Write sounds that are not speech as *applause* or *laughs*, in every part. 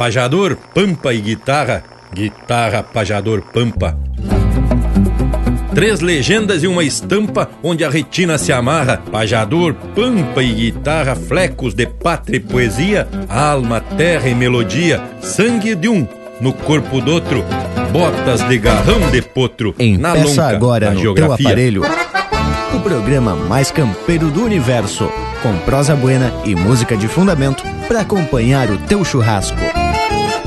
pajador, pampa e guitarra, guitarra, pajador, pampa. Três legendas e uma estampa onde a retina se amarra. Pajador, pampa e guitarra, flecos de pátria e poesia, alma, terra e melodia, sangue de um no corpo do outro, botas de garrão de potro. na longa agora no geografia. teu aparelho o programa mais campeiro do universo, com prosa buena e música de fundamento para acompanhar o teu churrasco.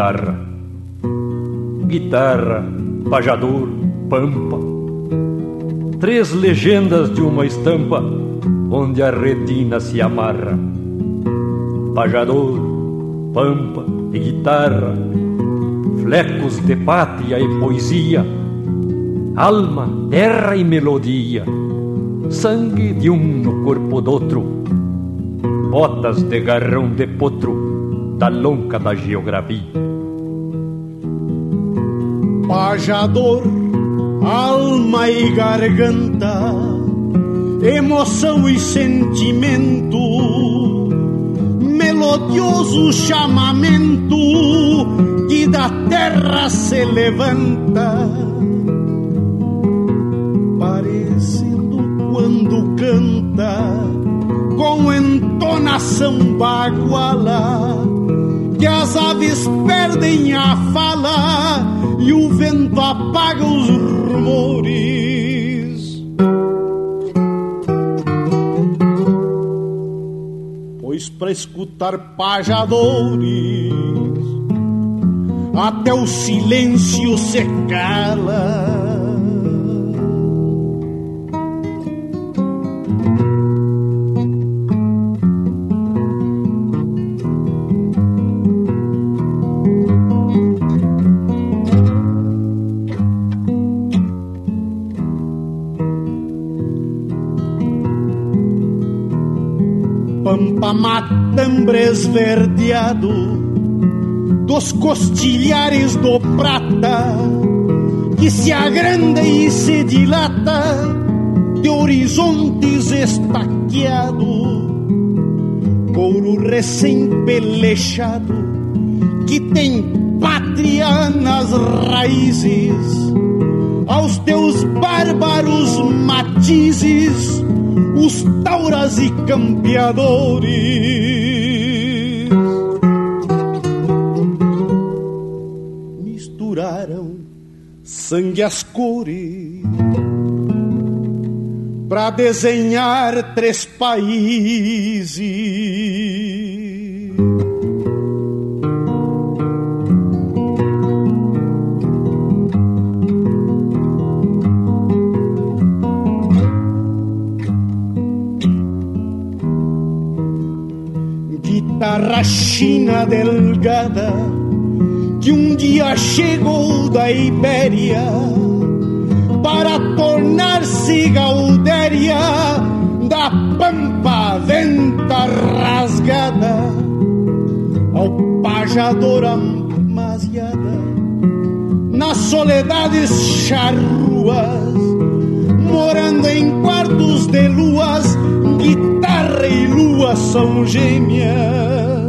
Guitarra. Guitarra, pajador, pampa. Três legendas de uma estampa onde a retina se amarra. Pajador, pampa e guitarra, flecos de pátria e poesia, alma, terra e melodia, sangue de um no corpo do outro, botas de garrão de potro da lonca da geografia pajador, alma e garganta, emoção e sentimento, melodioso chamamento que da terra se levanta, parecendo quando canta com entonação baguala, que as aves perdem a fala e o vento apaga os rumores. Pois para escutar pajadores, até o silêncio se cala. Matambre esverdeado dos costilhares do prata que se agranda e se dilata de horizontes estaqueado, couro recém-pelechado que tem pátria nas raízes, aos teus bárbaros matizes os tauras e campeadores. Misturaram sangue as cores para desenhar três países. Guitarra china delgada que um dia chegou da Ibéria para tornar-se gaudéria da pampa venta rasgada. Ao pajador amasiada nas soledades charruas morando em quartos de luas guitarra e lua são gêmeas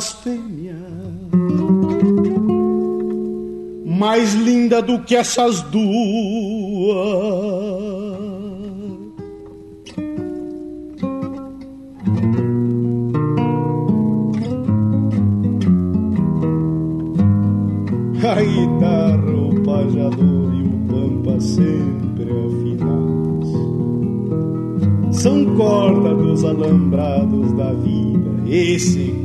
fêmeas, mais linda do que essas duas. A guitarra, o pajador e o pampa sempre afinados são corda dos alambrados da vida. Esse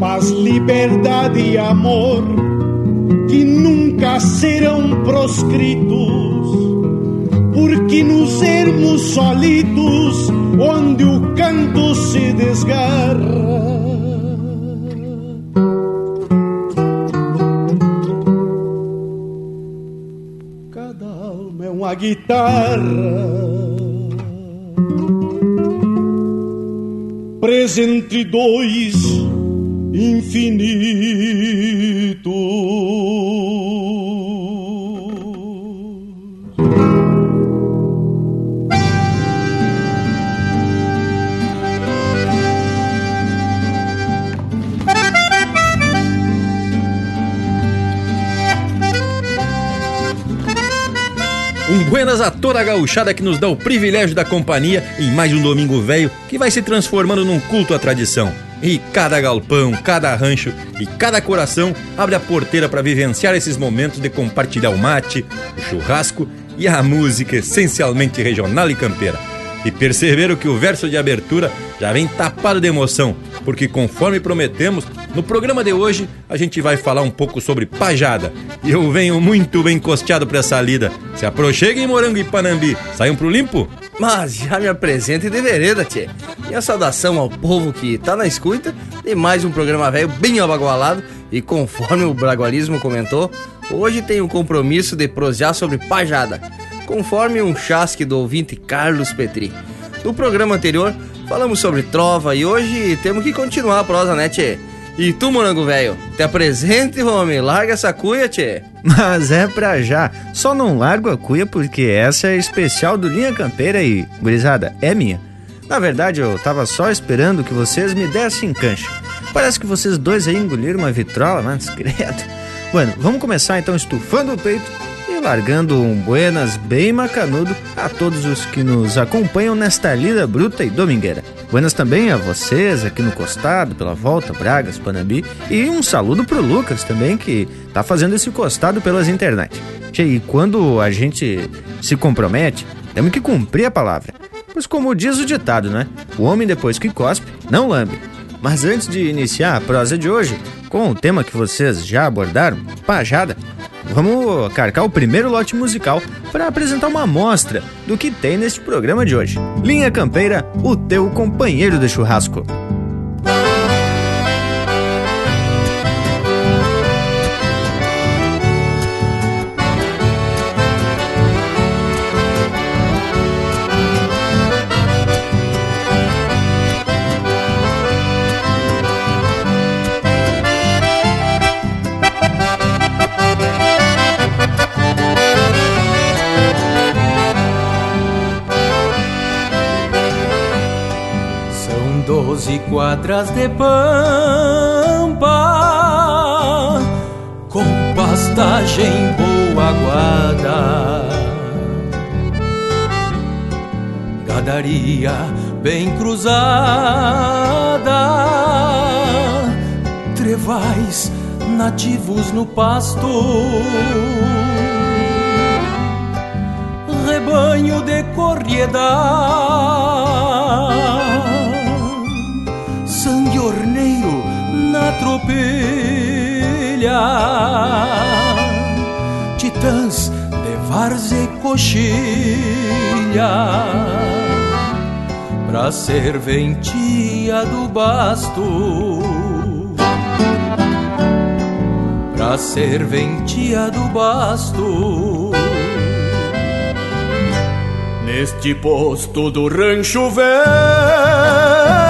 paz, liberdade e amor que nunca serão proscritos, porque nos ermos solitos, onde o canto se desgarra. Cada alma é uma guitarra. Presa entre dois infinito. Um buenas a toda a gauchada que nos dá o privilégio da companhia em mais um domingo velho que vai se transformando num culto à tradição. E cada galpão, cada rancho e cada coração abre a porteira para vivenciar esses momentos de compartilhar o mate, o churrasco e a música essencialmente regional e campeira. E perceberam que o verso de abertura já vem tapado de emoção, porque conforme prometemos, no programa de hoje a gente vai falar um pouco sobre pajada. E eu venho muito bem costeado para essa lida. Se aproxeguem Morango e Panambi, saiam pro limpo? Mas já me apresente de vereda, tchê. E a saudação ao povo que tá na escuta de mais um programa velho bem abagualado. E conforme o Bragualismo comentou, hoje tem o compromisso de prosear sobre pajada, conforme um chasque do ouvinte Carlos Petri. No programa anterior, falamos sobre trova e hoje temos que continuar a prosa, né, tchê? E tu, morango velho, te apresente, homem, larga essa cuia, tchê. Mas é pra já. Só não largo a cuia porque essa é especial do Linha Campeira e, gurizada, é minha. Na verdade, eu tava só esperando que vocês me dessem cancha. Parece que vocês dois aí engoliram uma vitrola, mas *laughs* credo. Bueno, vamos começar então estufando o peito e largando um buenas bem macanudo a todos os que nos acompanham nesta lida bruta e domingueira. Buenas também a vocês aqui no costado, pela volta, Bragas, Panambi, e um saludo pro Lucas também, que tá fazendo esse costado pelas internet. E quando a gente se compromete, temos que cumprir a palavra. Pois como diz o ditado, né? O homem depois que cospe, não lambe. Mas antes de iniciar a prosa de hoje, com o tema que vocês já abordaram, pajada, vamos carcar o primeiro lote musical para apresentar uma amostra do que tem neste programa de hoje. Linha Campeira, o teu companheiro de churrasco. Quadras de pampa com pastagem boa guarda. Gadaria bem cruzada, trevais nativos no pasto. Rebanho de corriedade na tropilha, titãs de várzea e coxilha, pra serventia do basto. Pra serventia do basto. Neste posto do rancho velho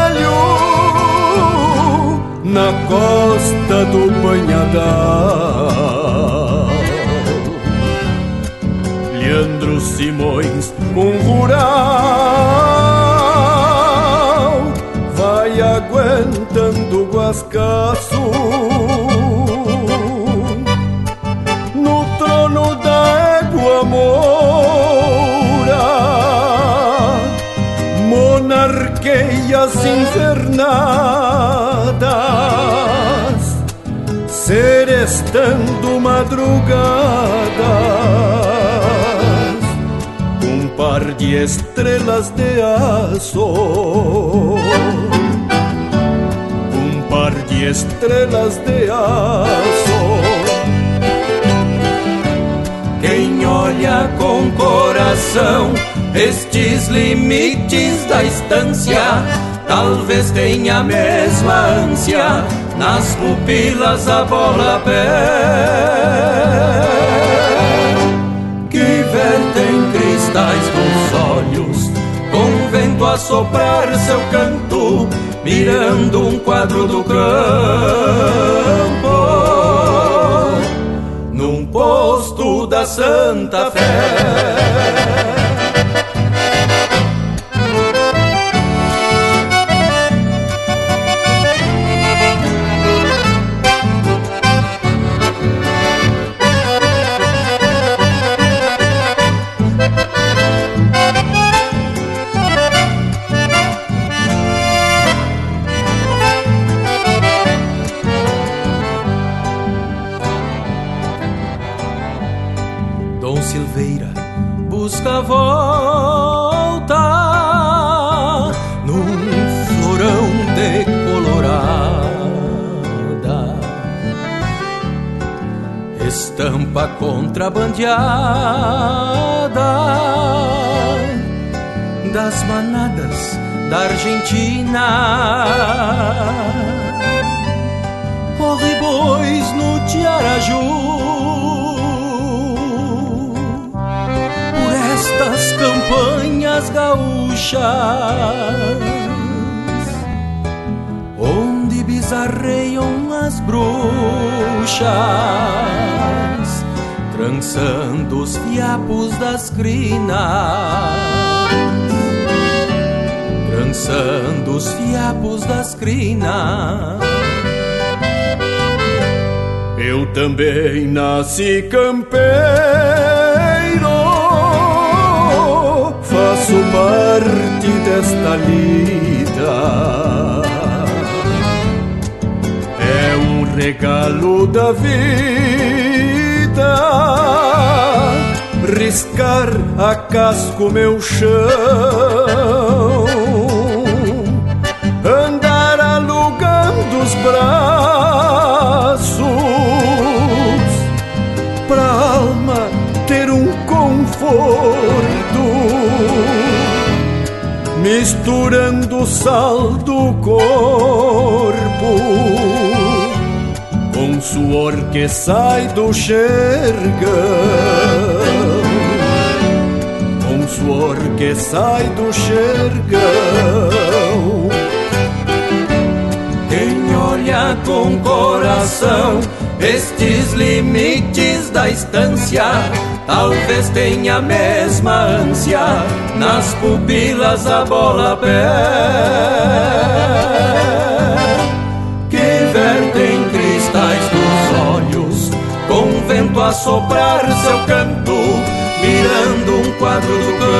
na costa do Banhadal. Leandro Simões, um rural, vai aguentando o guascaço. No trono da égua moura, invernadas cantando madrugadas, um par de estrelas de aço, um par de estrelas de aço. Quem olha com coração estes limites da estância, talvez tenha a mesma ânsia nas pupilas a bola pé que vertem cristais dos olhos, com vento a soprar seu canto, mirando um quadro do campo, num posto da Santa Fé. Contrabandeada das manadas da Argentina. Corre bois no Tiaraju campanhas gaúchas, onde bizarreiam as bruxas, trançando os fiapos das crinas, trançando os fiapos das crinas. Eu também nasci campeiro faço parte desta lida. É um regalo da vida, riscar a casco meu chão, andar alugando os braços pra alma ter um conforto misturando sal do corpo suor que sai do xergão, com suor que sai do xergão. Quem olha com coração estes limites da estância talvez tenha a mesma ânsia nas pupilas a bola pé a soprar seu canto mirando um quadro do campo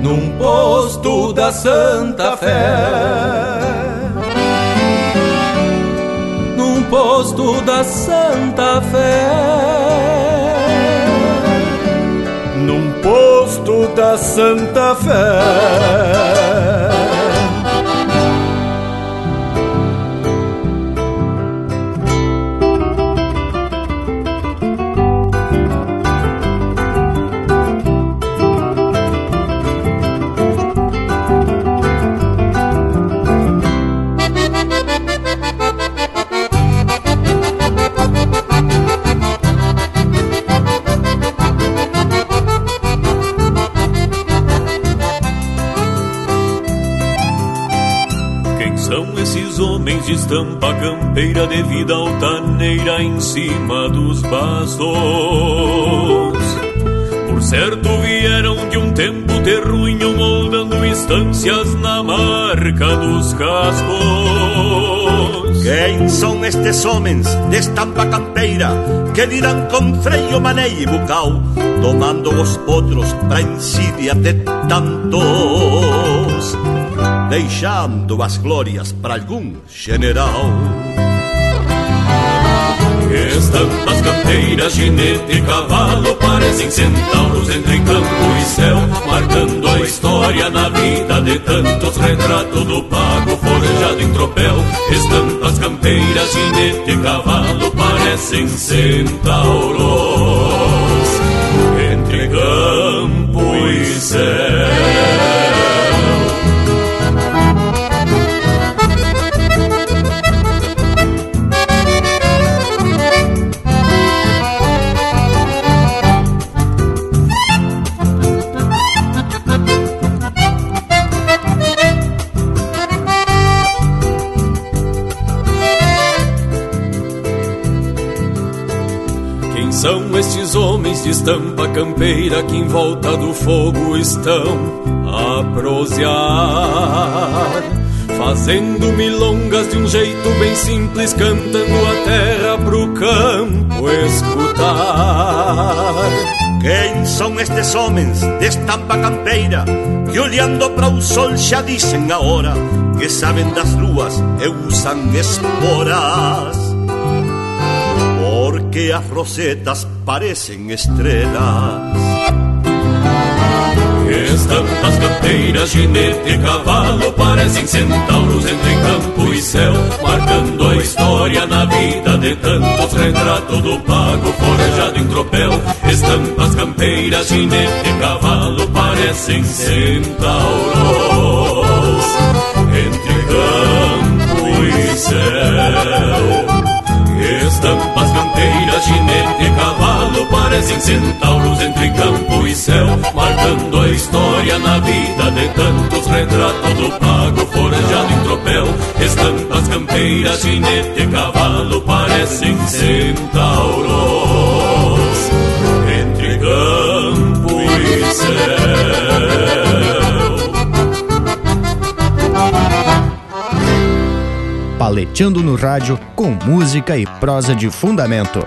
num posto da Santa Fé posto da Santa Fé. Num posto da Santa Fé. Campeira de vida altaneira em cima dos bastos. Por certo vieram de um tempo terruinho moldando instâncias na marca dos cascos. Quem são estes homens de estampa campeira que dirão com freio, maneio e bucal, tomando os potros pra insídia de tantos? deixando as glórias para algum general. Estampas, campeiras, ginete e cavalo parecem centauros entre campo e céu, marcando a história na vida de tantos. Retrato do pago forjado em tropel. Estampas, campeiras, ginete e cavalo parecem centauros entre campo e céu. Homens de estampa campeira que em volta do fogo estão a prosear, fazendo milongas de um jeito bem simples, cantando a terra pro campo escutar. Quem são estes homens de estampa campeira que olhando para o sol já dizem a hora que sabem das luas e usam esporas? Porque as rosetas parecen estrelas. Estampas campeiras, ginete e cavalo parecem centauros entre campo e céu, marcando a história na vida de tantos retratos do pago forjado em tropel. Estampas campeiras, ginete e cavalo parecem centauros entre campo e céu. Estampas canteiras, ginete e cavalo Parecem centauros entre campo e céu Marcando a história na vida de tantos Retrato do pago forjado em tropel Estampas campeiras, ginete e cavalo Parecem centauros entre campo e céu paleteando no rádio com música e prosa de fundamento.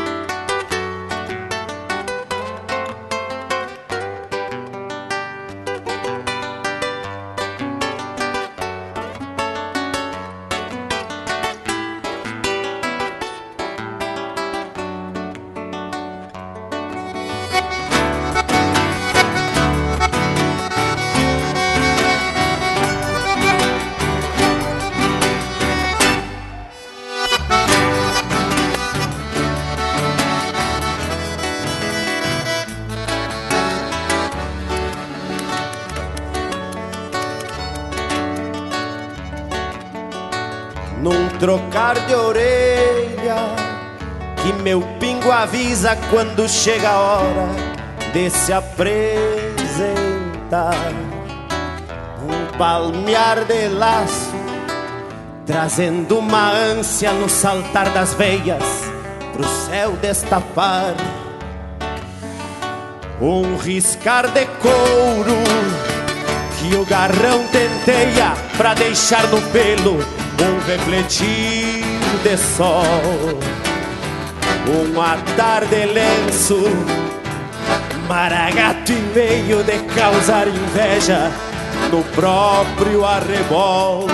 Quando chega a hora de se apresentar. Um palmear de laço, trazendo uma ânsia no saltar das veias pro céu destapar. Um riscar de couro que o garrão tenteia pra deixar no pelo um refletir de sol um atar de lenço, maragato e meio de causar inveja no próprio arrebol.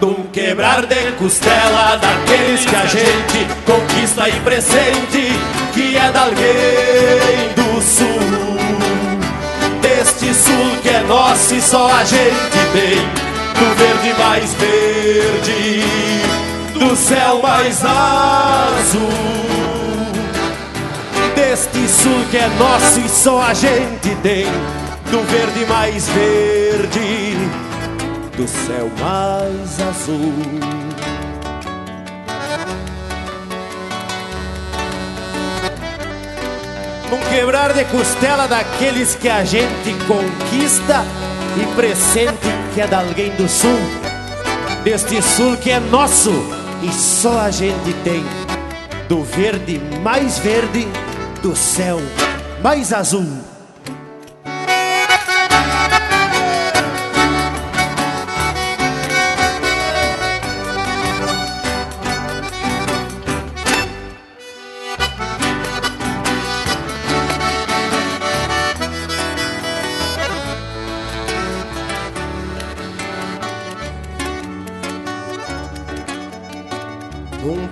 Num quebrar de costela daqueles que a gente conquista e presente, que é da alguém do sul. Deste sul que é nosso e só a gente tem, do verde mais verde do céu mais azul. Deste sul que é nosso e só a gente tem, do verde mais verde, do céu mais azul. Num quebrar de costela daqueles que a gente conquista e pressente que é de alguém do sul, deste sul que é nosso e só a gente tem do verde mais verde, do céu mais azul.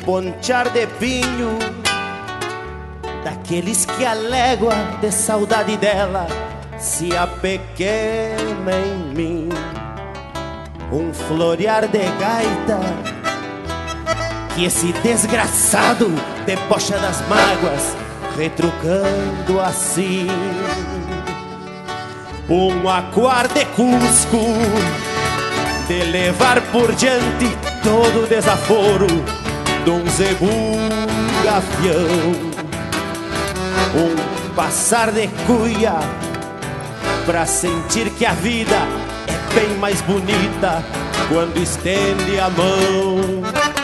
Ponchar de pinho Daqueles que a légua de saudade dela Se apequena em mim Um florear de gaita Que esse desgraçado debocha das mágoas, retrucando assim. Um aquar de Cusco, de levar por diante todo o desaforo de um zebu gavião. Um passar de cuia, pra sentir que a vida é bem mais bonita quando estende a mão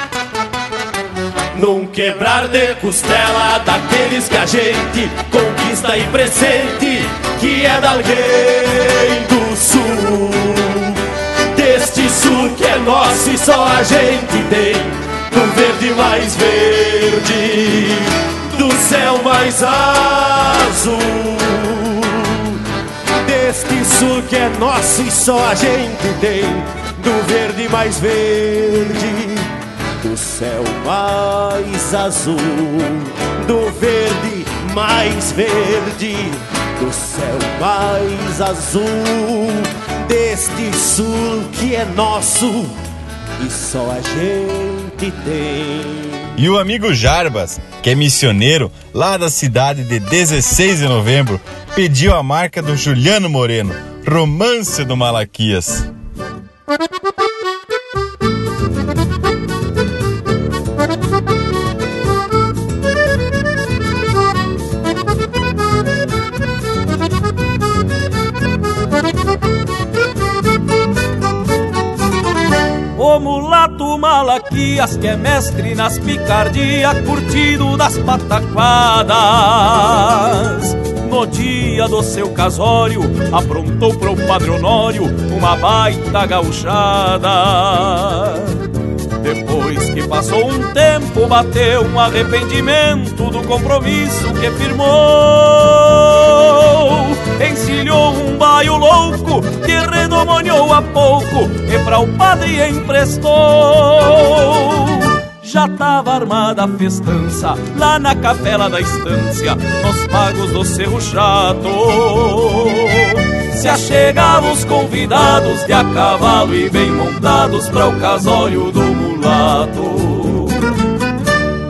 num quebrar de costela daqueles que a gente conquista e presente, que é de alguém do sul. Deste sul que é nosso e só a gente tem, do verde mais verde, do céu mais azul. Deste sul que é nosso e só a gente tem, do verde mais verde do céu mais azul, do verde mais verde, do céu mais azul, deste sul que é nosso e só a gente tem. E o amigo Jarbas, que é missioneiro lá da cidade de 16 de novembro, pediu a marca do Juliano Moreno, Romance do Malaquias. Malaquias, que é mestre nas picardias, curtido das pataquadas. No dia do seu casório, aprontou pro Padre Honório uma baita gauchada. Depois que passou um tempo, bateu um arrependimento do compromisso que firmou. Encilhou um baio louco que redomoniou a pouco e pra o padre emprestou. Já tava armada a festança lá na capela da estância, nos pagos do Cerro Chato. Se achegavam os convidados de a cavalo e bem montados para o casório do mulato.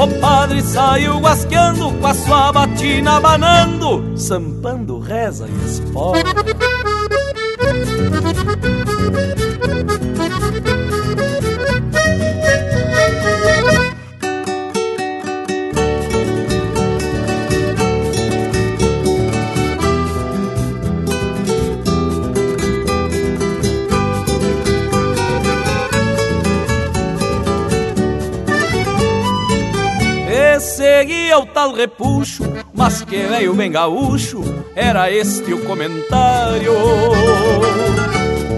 O padre saiu guasqueando com a sua batina, abanando, sampando, reza e espora. Seguia o tal repuxo, mas que veio bem gaúcho, era este o comentário.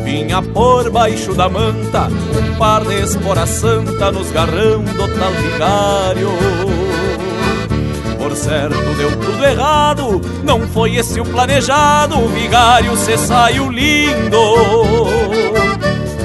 Vinha por baixo da manta, um par de espora santa nos garrão do tal vigário. Por certo deu tudo errado, não foi esse o planejado, o vigário se saiu lindo.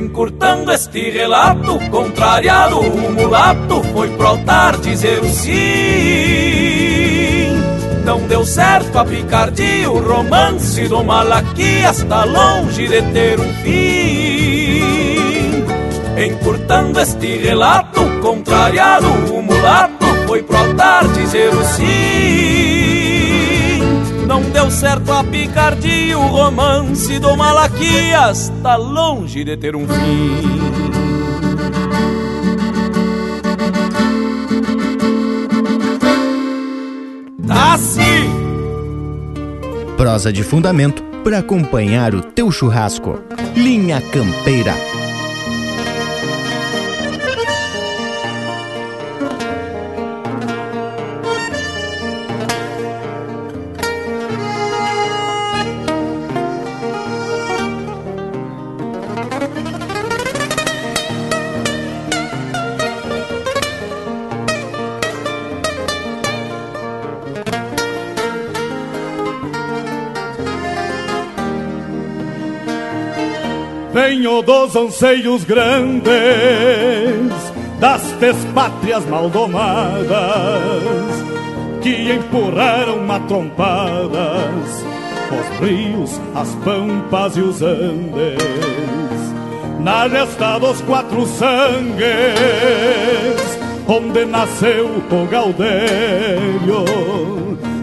Encurtando este relato, contrariado, o mulato foi pro altar dizer o sim. Não deu certo a picardia, o romance do Malaquias está longe de ter um fim. Encurtando este relato, contrariado, o mulato foi pro altar dizer o sim. Não deu certo a picardia, o romance do Malaquias tá longe de ter um fim. Tá sim! Prosa de fundamento para acompanhar o teu churrasco. Linha Campeira. Dos anseios grandes das pátrias maldomadas que empurraram matrompadas os rios, as pampas e os andes. Na gesta dos quatro sangues, onde nasceu o Gaudério,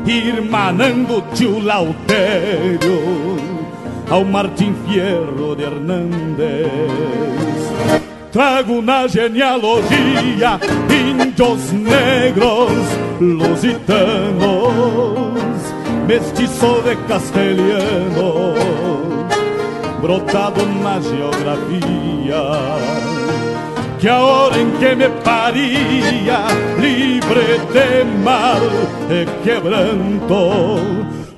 irmanando tio Lautério ao Martim Fierro de Hernández. Trago na genealogia índios negros lusitanos, mestiço de castelhano, brotado na geografia. Que a hora em que me paria, livre de mal e quebranto,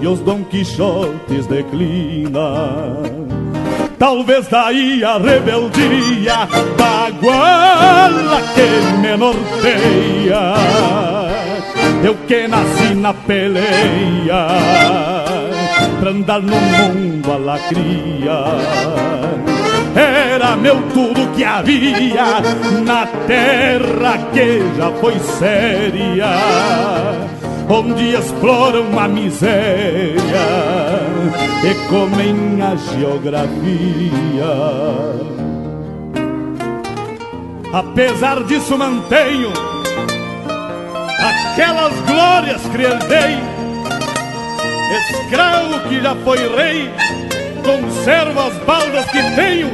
e os Dom Quixotes declinam. Talvez daí a rebeldia da guala que me norteia. Eu que nasci na peleia, pra andar no mundo a. Era meu tudo que havia na terra que já foi séria onde exploram a miséria e comem a geografia. Apesar disso, mantenho aquelas glórias que herdei. Escravo que já foi rei, conservo as baldas que tenho,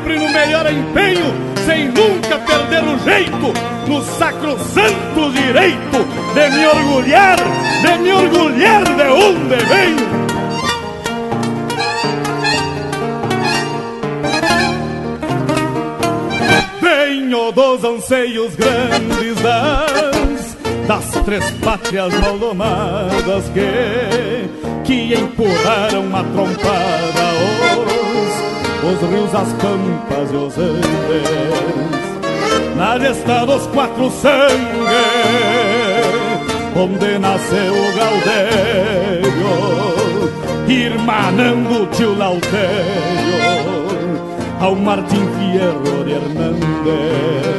sempre no melhor empenho sem nunca perder o jeito, no sacrosanto direito de me orgulhar, de me orgulhar de onde venho. Venho dos anseios grandes das, das três pátrias maldomadas que, que empurraram a trompada os rios, as pampas e os andes. Na gesta dos quatro sangues, onde nasceu o Gaudério, irmanando o tio Lautério, ao Martim Fierro de Hernández.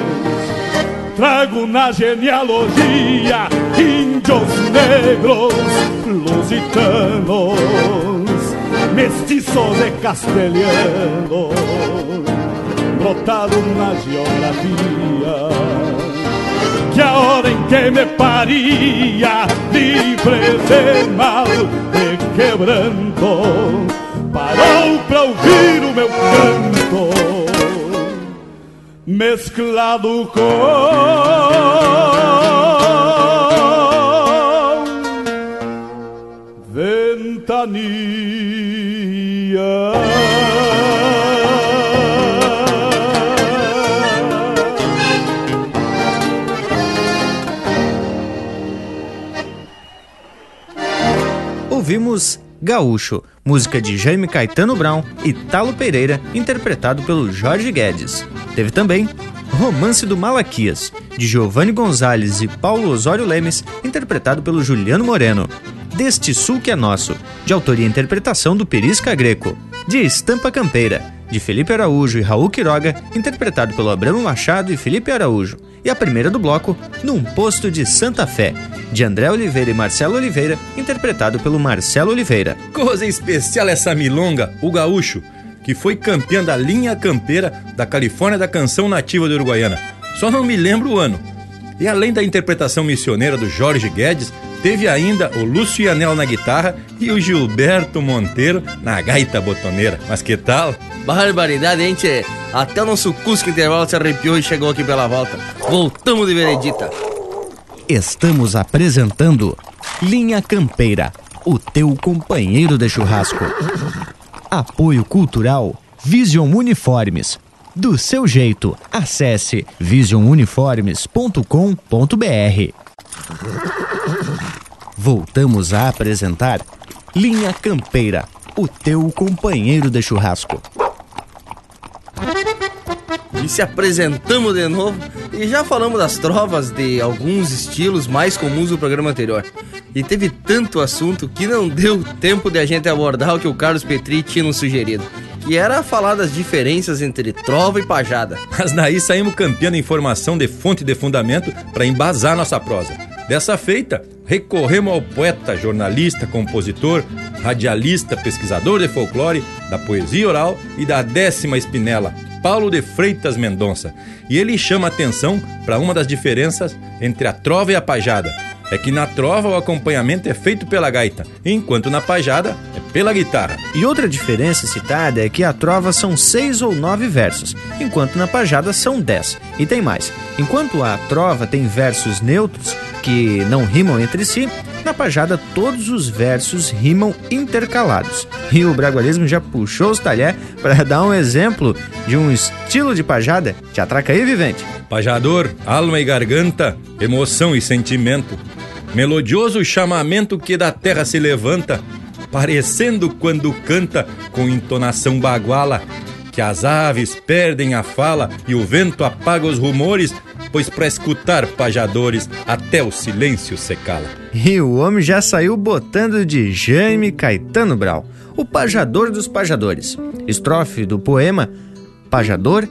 Trago na genealogia índios negros lusitanos mestiço de castelhano, brotado na geografia. Que a hora em que me paria, livre de mal e quebranto, parou pra ouvir o meu canto, mesclado com ventania. Ouvimos Gaúcho, música de Jaime Caetano Brown e Talo Pereira, interpretado pelo Jorge Guedes. Teve também Romance do Malaquias, de Giovanni Gonzalez e Paulo Osório Lemes, interpretado pelo Juliano Moreno. Deste Sul que é Nosso, de autoria e interpretação do Perisca Greco, de Estampa Campeira, de Felipe Araújo e Raul Quiroga, interpretado pelo Abramo Machado e Felipe Araújo, E a primeira do bloco, Num Posto de Santa Fé, de André Oliveira e Marcelo Oliveira, interpretado pelo Marcelo Oliveira. Coisa especial essa milonga, o gaúcho, que foi campeão da linha campeira da Califórnia da canção nativa de Uruguaiana. Só não me lembro o ano. E além da interpretação missioneira do Jorge Guedes, teve ainda o Lúcio Anel na guitarra e o Gilberto Monteiro na gaita botoneira. Mas que tal? Barbaridade, hein, tchê? Até o nosso Cusco Intervalo se arrepiou e chegou aqui pela volta. Voltamos de veredita. Estamos apresentando Linha Campeira, o teu companheiro de churrasco. Apoio Cultural Vision Uniformes. Do seu jeito, acesse visionuniformes.com.br. Voltamos a apresentar Linha Campeira, o teu companheiro de churrasco. E se apresentamos de novo e já falamos das trovas de alguns estilos mais comuns do programa anterior. E teve tanto assunto que não deu tempo de a gente abordar o que o Carlos Petri tinha nos sugerido. Que era falar das diferenças entre trova e pajada. Mas daí saímos campeando informação de fonte de fundamento para embasar nossa prosa. Dessa feita, recorremos ao poeta, jornalista, compositor, radialista, pesquisador de folclore, da poesia oral e da décima espinela, Paulo de Freitas Mendonça. E ele chama atenção para uma das diferenças entre a trova e a pajada. É que na trova o acompanhamento é feito pela gaita, enquanto na pajada é pela guitarra. E outra diferença citada é que a trova são seis ou nove versos, enquanto na pajada são dez. E tem mais: enquanto a trova tem versos neutros, que não rimam entre si, na pajada todos os versos rimam intercalados. E o bragualismo já puxou os talher para *laughs* dar um exemplo de um estilo de pajada. Te atraca aí, vivente. Pajador, alma e garganta, emoção e sentimento. Melodioso chamamento que da terra se levanta, parecendo quando canta com entonação baguala, que as aves perdem a fala e o vento apaga os rumores, pois para escutar pajadores até o silêncio se cala. E o homem já saiu botando de Jaime Caetano Brau, o pajador dos pajadores. Estrofe do poema Pajador,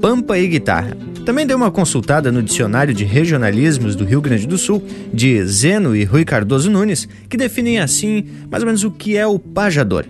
Pampa e Guitarra. Também deu uma consultada no dicionário de regionalismos do Rio Grande do Sul, de Zeno e Rui Cardoso Nunes, que definem assim mais ou menos o que é o pajador.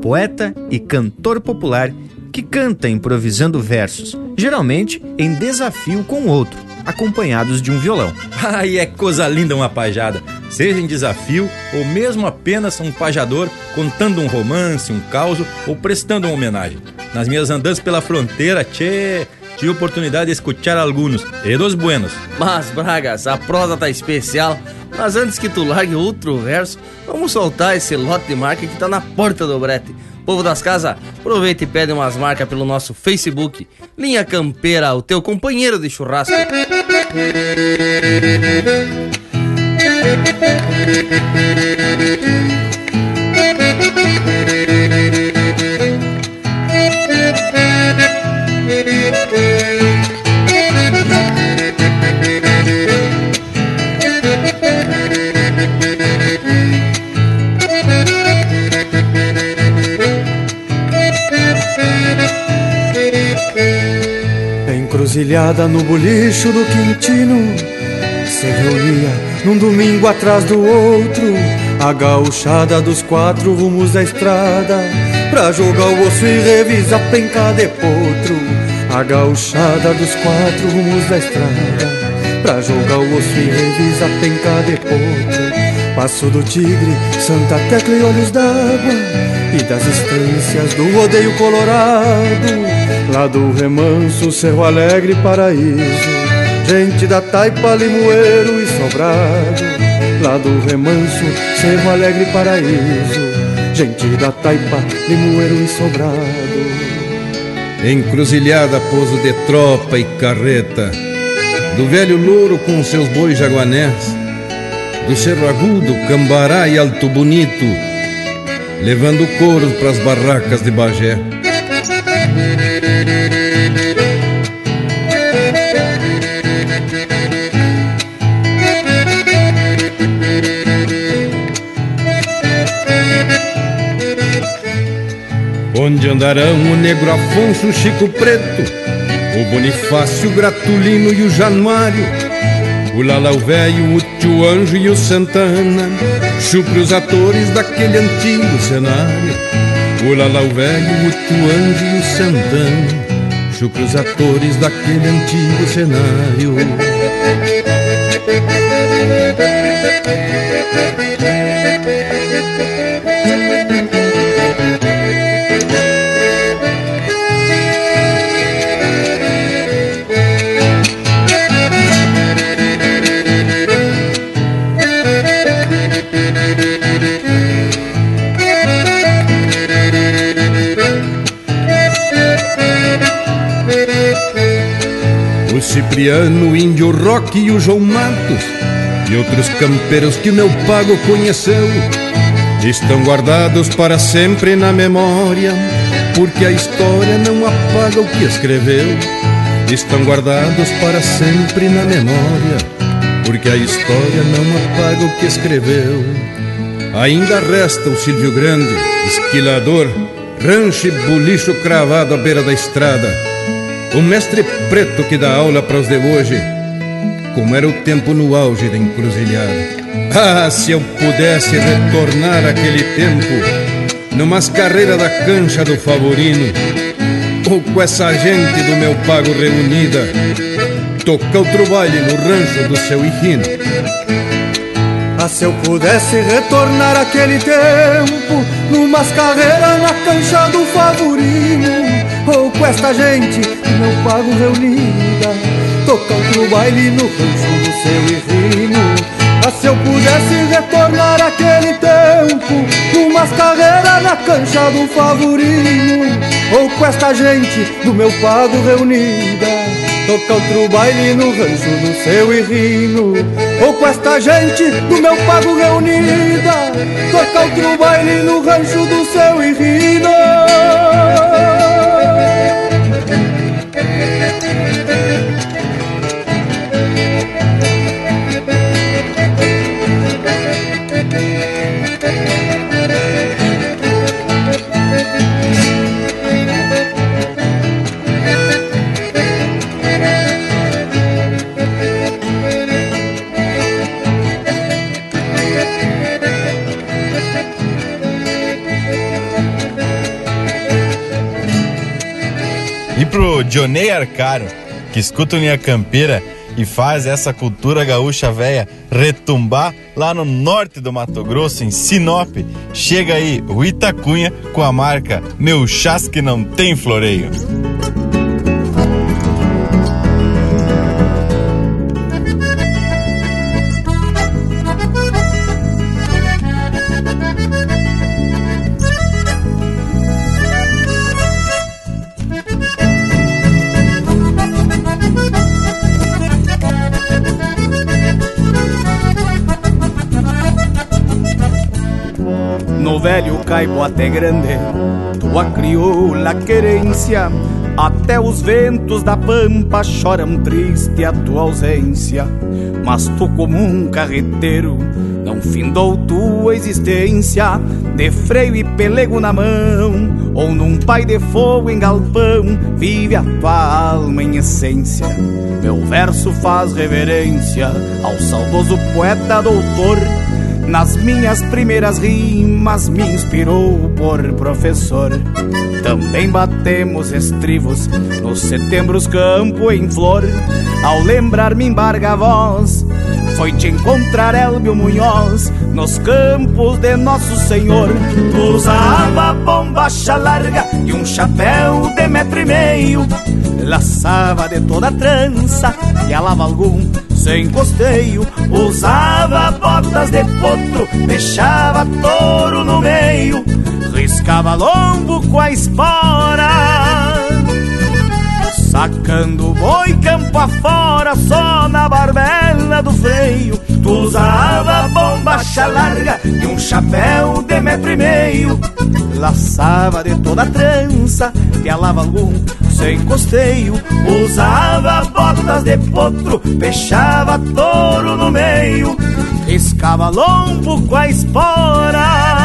Poeta e cantor popular que canta improvisando versos, geralmente em desafio com outro, acompanhados de um violão. *laughs* Ai, é coisa linda uma pajada, seja em desafio ou mesmo apenas um pajador contando um romance, um caos ou prestando uma homenagem. Nas minhas andanças pela fronteira, tchê, tive oportunidade de escutar alguns, e dos buenos. Mas, Bragas, a prosa tá especial. Mas antes que tu largue outro verso, vamos soltar esse lote de marca que tá na porta do brete. Povo das casas, aproveita e pede umas marcas pelo nosso Facebook. Linha Campeira, o teu companheiro de churrasco. *laughs* Encruzilhada no bolicho do Quintino Se reunia num domingo atrás do outro A gauchada dos quatro rumos da estrada Pra jogar o osso e revisar penca de potro. A gauchada dos quatro rumos da estrada Pra jogar o osso e revisar penca de potro. Passo do Tigre, Santa Tecla e Olhos d'Água E das estâncias do rodeio colorado Lá do remanso, Cerro Alegre, Paraíso. Gente da Taipa, Limoeiro e Sobrado Lá do remanso, Cerro Alegre, Paraíso. Gente da Taipa, Limoeiro e Sobrado. Encruzilhada, pouso de tropa e carreta Do velho louro com seus bois jaguanés Do Cerro Agudo, Cambará e Alto Bonito Levando couro pras barracas de Bagé. Onde andarão o negro Afonso, Chico Preto, o Bonifácio, o Gratulino e o Januário, o Lalau Velho, o Tio Anjo e o Santana, chupre os atores daquele antigo cenário. O Lalau Velho, o Tio Anjo e o Santana, chupre os atores daquele antigo cenário. Cipriano, o Índio Rock e o João Matos e outros campeiros que meu pago conheceu estão guardados para sempre na memória, porque a história não apaga o que escreveu. Estão guardados para sempre na memória, porque a história não apaga o que escreveu. Ainda resta o Silvio Grande, esquilador, rancho e bulicho cravado à beira da estrada o mestre preto que dá aula para os de hoje, como era o tempo no auge da encruzilhada. Ah, se eu pudesse retornar aquele tempo, numas carreiras da cancha do Favorino, ou com essa gente do meu pago reunida, tocar outro baile no rancho do seu Hijino. Ah, se eu pudesse retornar aquele tempo, numas carreiras na cancha do Favorino, com esta gente não pago reunida. Tocar outro baile no rancho do seu irrino. Mas se eu pudesse retornar aquele tempo Numas carreiras na cancha do favorino Ou com esta gente do meu pago reunida. Tocar outro baile no rancho do seu irrino Ou com esta gente do meu pago reunida. Tocar outro baile no rancho do seu irrino pro Dionei Arcaro, que escuta o Linha Campeira e faz essa cultura gaúcha velha retumbar lá no norte do Mato Grosso, em Sinop. Chega aí o Itacunha com a marca Meu Chás que não tem floreio. Caibo até grande, tua crioula querência, até os ventos da pampa choram triste a tua ausência. Mas tu, como um carreteiro, não findou tua existência, de freio e pelego na mão, ou num pai de fogo em galpão, vive a tua alma em essência. Meu verso faz reverência ao saudoso poeta doutor nas minhas primeiras rimas me inspirou por professor. Também batemos estrivos nos setembros campo em flor. Ao lembrar me embarga a voz, foi te encontrar Elbio Munhoz nos campos de Nosso Senhor. Usava bombacha larga e um chapéu de metro e meio, laçava de toda trança e alava algum sem costeio, usava botas de potro, deixava touro no meio, riscava lombo com a espora. Sacando boi campo afora, só na barbela do freio. Tu usava bombacha larga e um chapéu de metro e meio. Laçava de toda a trança, que alava algum sem costeio, usava botas de potro, fechava touro no meio, riscava lombo com a espora.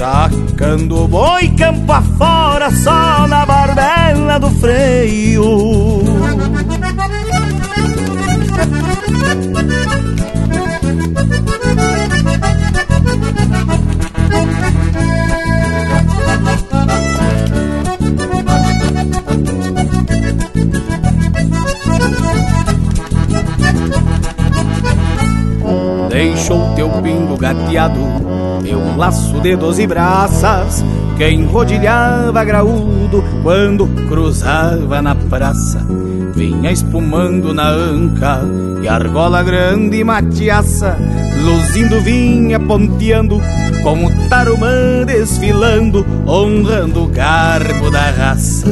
Sacando o boi campo afora, só na barbela do freio. Deixou teu pingo gateado e um laço de doze braças que enrodilhava graúdo quando cruzava na praça. Vinha espumando na anca e argola grande e matiaça, luzindo vinha ponteando com o tarumã desfilando, honrando o garbo da raça.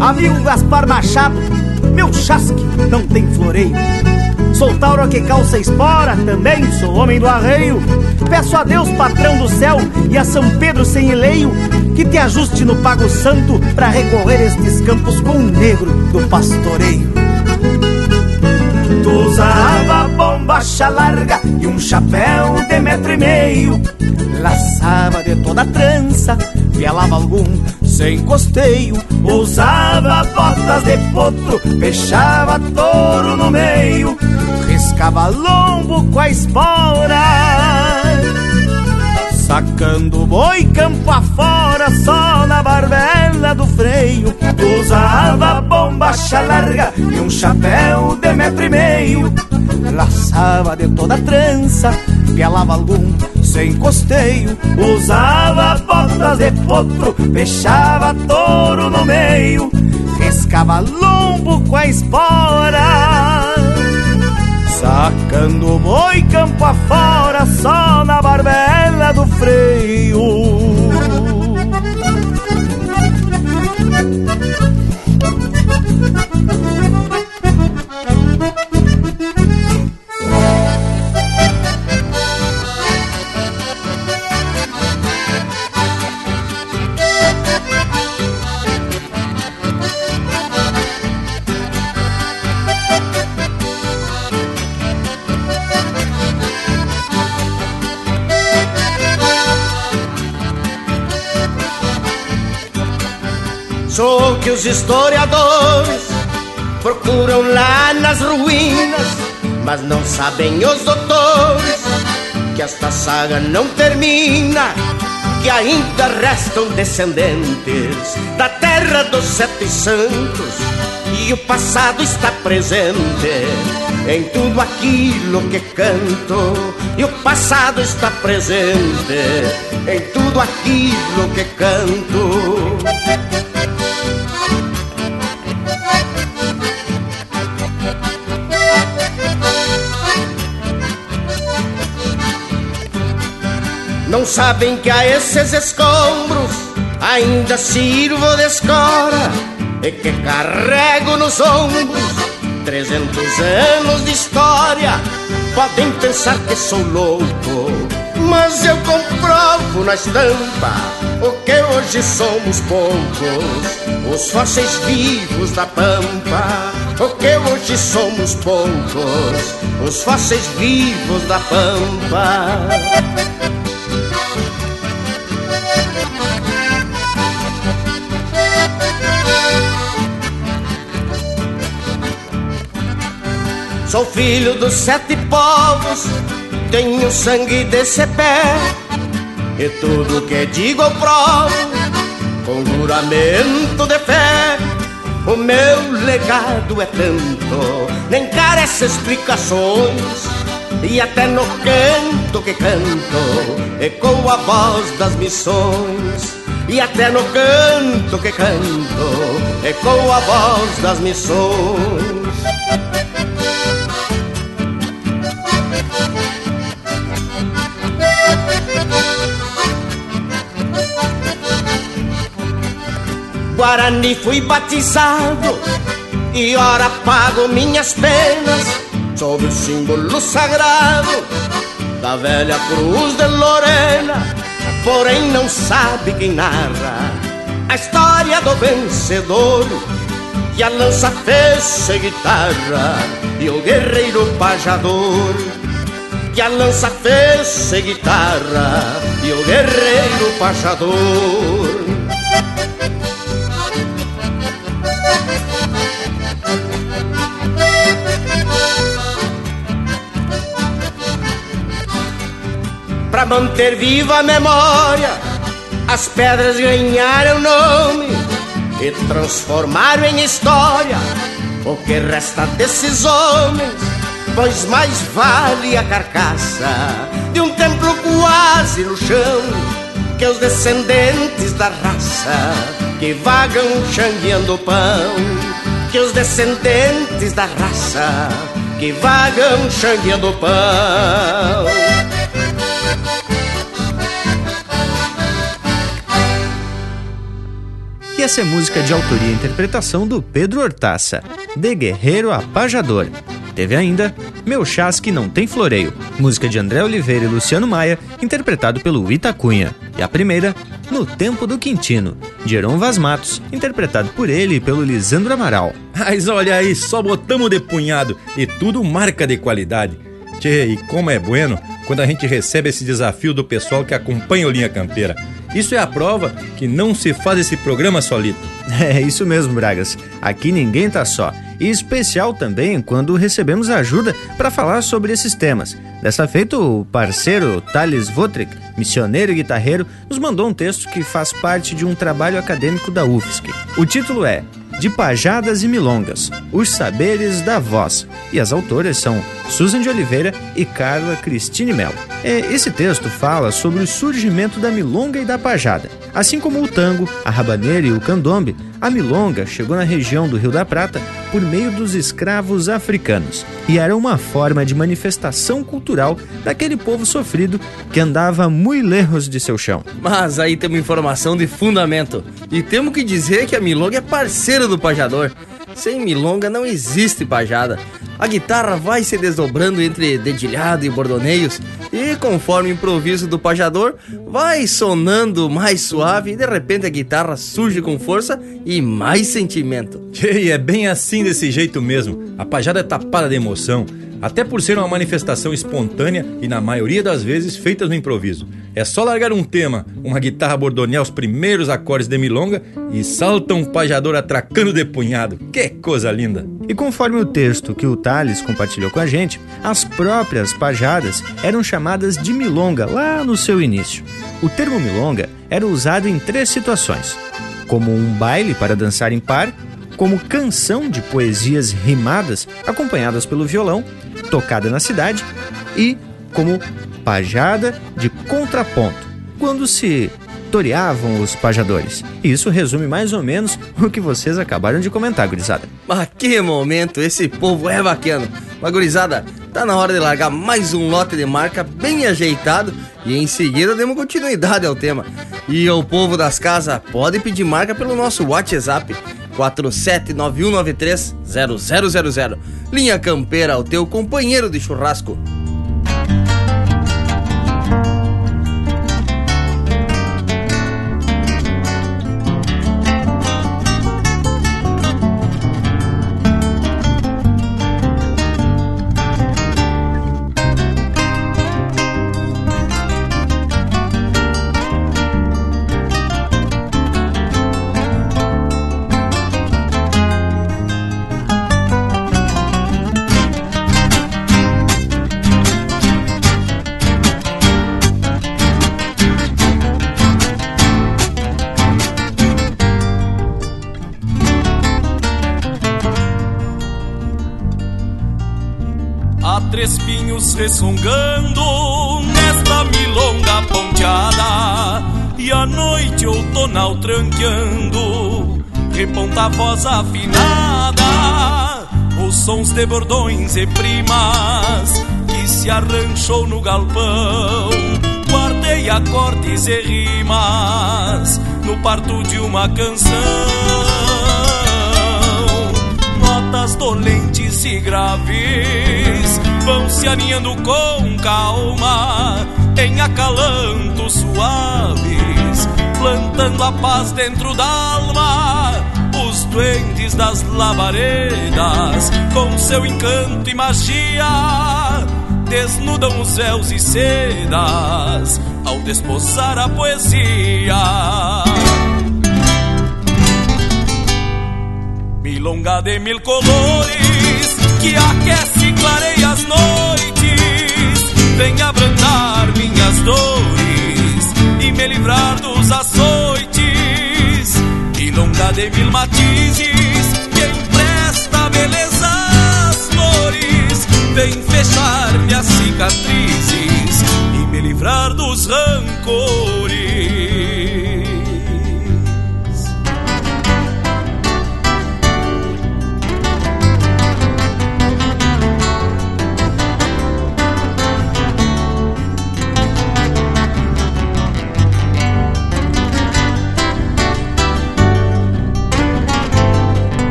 Amigo Gaspar Machado, meu chasque não tem floreio. Sou tauro que calça espora, também sou homem do arreio. Peço a Deus, patrão do céu, e a São Pedro sem eleio, que te ajuste no pago santo para recorrer estes campos com o negro do pastoreio. Tu usava bombacha larga e um chapéu de metro e meio, laçava de toda trança, vialava algum sem costeio, usava botas de potro, fechava touro no meio, riscava lombo com a espora. Sacando boi campo afora, só na barbela do freio. Usava bombacha larga e um chapéu de metro e meio. Laçava de toda trança, pialava algum sem costeio. Usava botas de potro, fechava touro no meio. Riscava lombo com a espora. Sacando o boi campo afora, só na barbela do freio. Sou que os historiadores procuram lá nas ruínas, mas não sabem os doutores que esta saga não termina, que ainda restam descendentes da terra dos sete santos e o passado está presente em tudo aquilo que canto e o passado está presente em tudo aquilo que canto. Não sabem que a esses escombros ainda sirvo de escora e que carrego nos ombros trezentos anos de história. Podem pensar que sou louco, mas eu comprovo na estampa o que hoje somos poucos, os fósseis vivos da pampa. O que hoje somos poucos, os fósseis vivos da pampa. Sou filho dos sete povos, tenho sangue desse pé. E tudo que digo eu provo, com juramento de fé. O meu legado é tanto, nem carece explicações. E até no canto que canto, ecoa a voz das missões. E até no canto que canto, ecoa a voz das missões. Guarani fui batizado e ora pago minhas penas sob o símbolo sagrado da velha cruz de Lorena. Porém não sabe quem narra a história do vencedor que a lança fez guitarra e o guerreiro pajador que a lança fez guitarra e o guerreiro pajador. Manter viva a memória, as pedras ganharam nome e transformaram em história. O que resta desses homens, pois mais vale a carcaça de um templo quase no chão que os descendentes da raça que vagam xangueando pão, que os descendentes da raça que vagam xangueando pão. E essa é música de autoria e interpretação do Pedro Hortaça, De Guerreiro a Pajador. Teve ainda Meu Chasque Não Tem Floreio, música de André Oliveira e Luciano Maia, interpretado pelo Itacunha. E a primeira, No Tempo do Quintino, de Heron Vaz Matos, interpretado por ele e pelo Lisandro Amaral. Mas olha aí, só botamos de punhado e tudo marca de qualidade. Tchê, e como é bueno quando a gente recebe esse desafio do pessoal que acompanha o Linha Campeira. Isso é a prova que não se faz esse programa solito. *laughs* É isso mesmo, Bragas. Aqui ninguém tá só. E especial também quando recebemos ajuda para falar sobre esses temas. Dessa feita, o parceiro Thales Votrick, missioneiro e guitarreiro, nos mandou um texto que faz parte de um trabalho acadêmico da UFSC. O título é de Pajadas e Milongas, Os Saberes da Voz. E as autoras são Susan de Oliveira e Carla Cristine Melo. Esse texto fala sobre o surgimento da milonga e da pajada. Assim como o tango, a rabaneira e o candombe, a milonga chegou na região do Rio da Prata por meio dos escravos africanos e era uma forma de manifestação cultural daquele povo sofrido que andava muito lejos de seu chão. Mas aí temos informação de fundamento e temos que dizer que a milonga é parceira do pajador. Sem milonga não existe pajada. A guitarra vai se desdobrando entre dedilhado e bordoneios e conforme o improviso do pajador vai sonando mais suave e de repente a guitarra surge com força e mais sentimento. E é bem assim desse jeito mesmo. A pajada é tapada de emoção até por ser uma manifestação espontânea e, na maioria das vezes, feitas no improviso. É só largar um tema, uma guitarra bordonear os primeiros acordes de milonga e salta um pajador atracando de punhado. Que coisa linda! E conforme o texto que o Thales compartilhou com a gente, as próprias pajadas eram chamadas de milonga lá no seu início. O termo milonga era usado em três situações: como um baile para dançar em par, como canção de poesias rimadas acompanhadas pelo violão tocada na cidade, e como pajada de contraponto, quando se toreavam os pajadores. Isso resume mais ou menos o que vocês acabaram de comentar, gurizada. Mas que momento, esse povo é bacana. Mas, gurizada, tá na hora de largar mais um lote de marca bem ajeitado e em seguida demos continuidade ao tema. E o povo das casas pode pedir marca pelo nosso WhatsApp 4791930000. Linha Campeira, o teu companheiro de churrasco. Ressongando nesta milonga ponteada. E a noite outonal tranqueando, reponta a voz afinada, os sons de bordões e primas que se arranchou no galpão. Guardei acordes e rimas no parto de uma canção. Notas dolentes e graves vão se aninhando com calma em acalantos suaves, plantando a paz dentro da alma. Os duendes das labaredas, com seu encanto e magia, desnudam os véus e sedas ao desposar a poesia. Milonga de mil colores que aquece clareia as noites, vem abrandar minhas dores e me livrar dos açoites. Milonga de mil matizes que empresta beleza às flores, vem fechar minhas cicatrizes e me livrar dos rancores.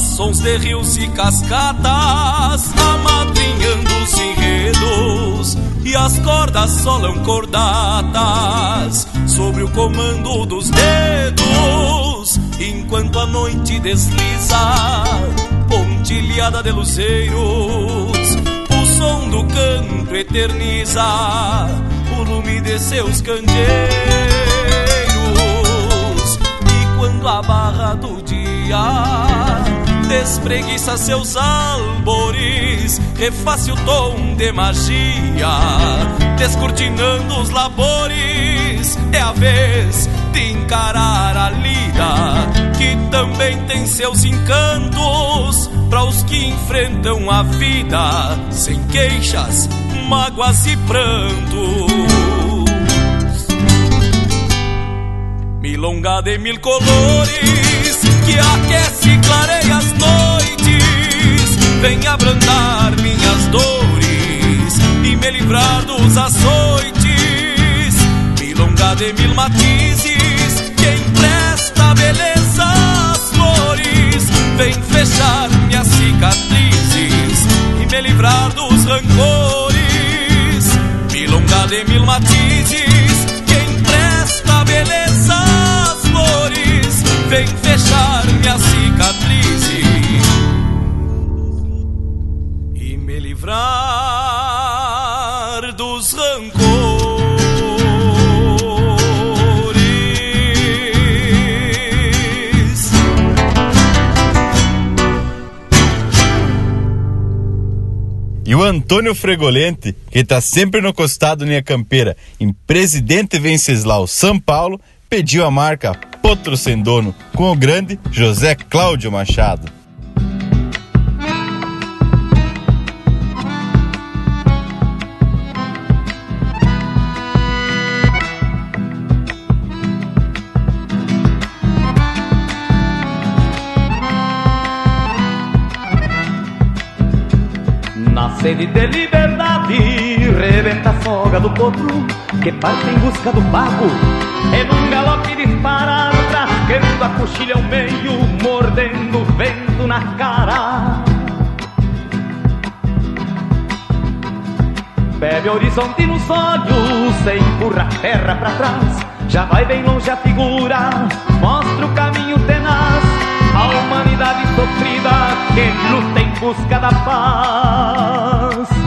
Sons de rios e cascatas, amadrinhando os enredos, e as cordas solam cordatas sobre o comando dos dedos, enquanto a noite desliza, pontilhada de luzeiros, o som do canto eterniza o lume de seus candeeiros, e quando a barra do dia despreguiça seus albores, reface o tom de magia, descortinando os labores. É a vez de encarar a lida, que também tem seus encantos, para os que enfrentam a vida sem queixas, mágoas e prantos. Milonga de mil colores que aquece e clareia as noites, vem abrandar minhas dores e me livrar dos açoites. Milonga de mil matizes, que empresta beleza às flores, vem fechar minhas cicatrizes e me livrar dos rancores. Milonga de mil matizes, vem fechar minha cicatriz e me livrar dos rancores. E o Antônio Fregolente, que está sempre no costado Linha Campeira, em Presidente Venceslau, São Paulo, pediu a marca Potro Sem Dono com o grande José Cláudio Machado. Sede de liberdade, rebenta a folga do potro que parte em busca do pago. E num galope dispara Rasgando a coxilha ao meio, mordendo o vento na cara. Bebe horizonte nos olhos, se empurra a terra pra trás. Já vai bem longe a figura, mostra o caminho tenaz. A humanidade sofrida que luta em busca da paz.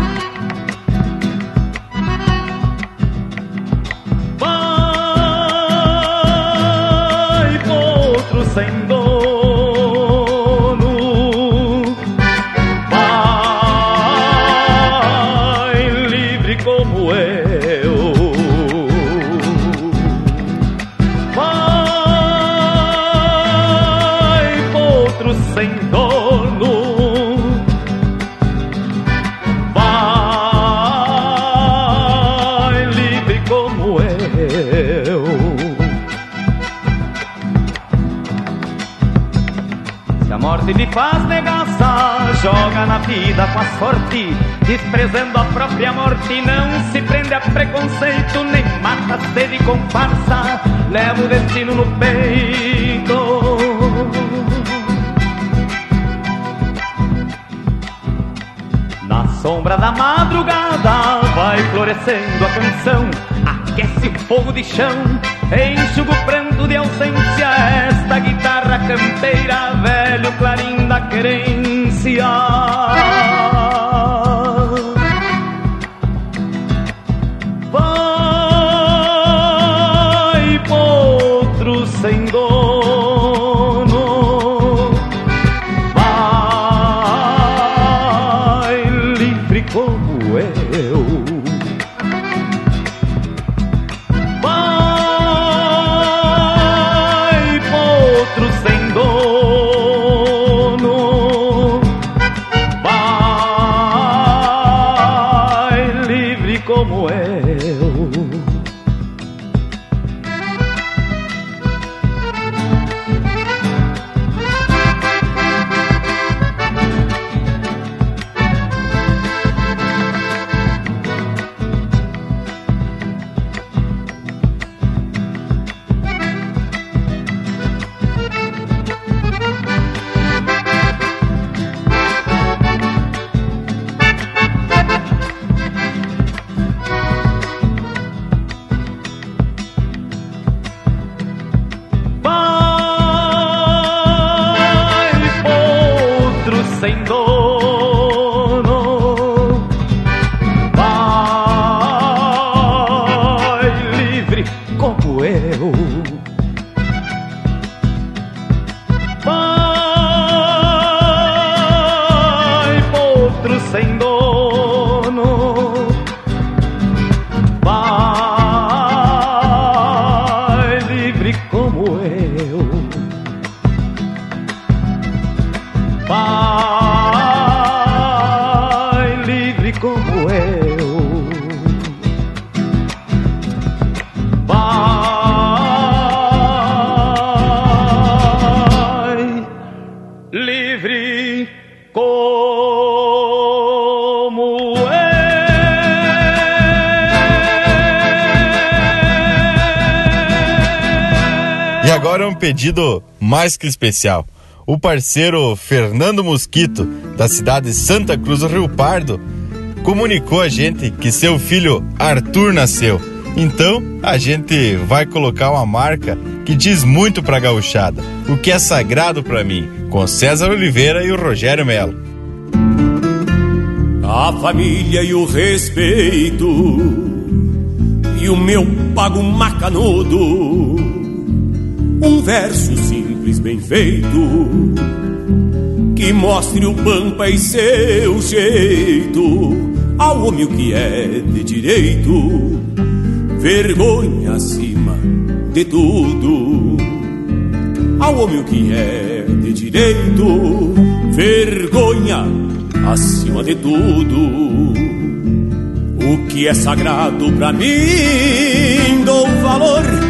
vida com a sorte, desprezando a própria morte. Não se prende a preconceito, nem mata sede com farsa. Leva o destino no peito. Na sombra da madrugada vai florescendo a canção, aquece o fogo de chão, enxuga o pranto de ausência. Esta guitarra campeira, velho clarim da querência. Vai como eu. Pedido mais que especial. O parceiro Fernando Mosquito, da cidade de Santa Cruz do Rio Pardo, comunicou a gente que seu filho Arthur nasceu. Então, a gente vai colocar uma marca que diz muito pra gauchada, o que é sagrado pra mim, com César Oliveira e o Rogério Melo. A família e o respeito E o meu pago macanudo Um verso simples, bem feito Que mostre o pampa e seu jeito Ao homem o que é de direito Vergonha acima de tudo Ao homem o que é de direito Vergonha acima de tudo. O que é sagrado pra mim, dou valor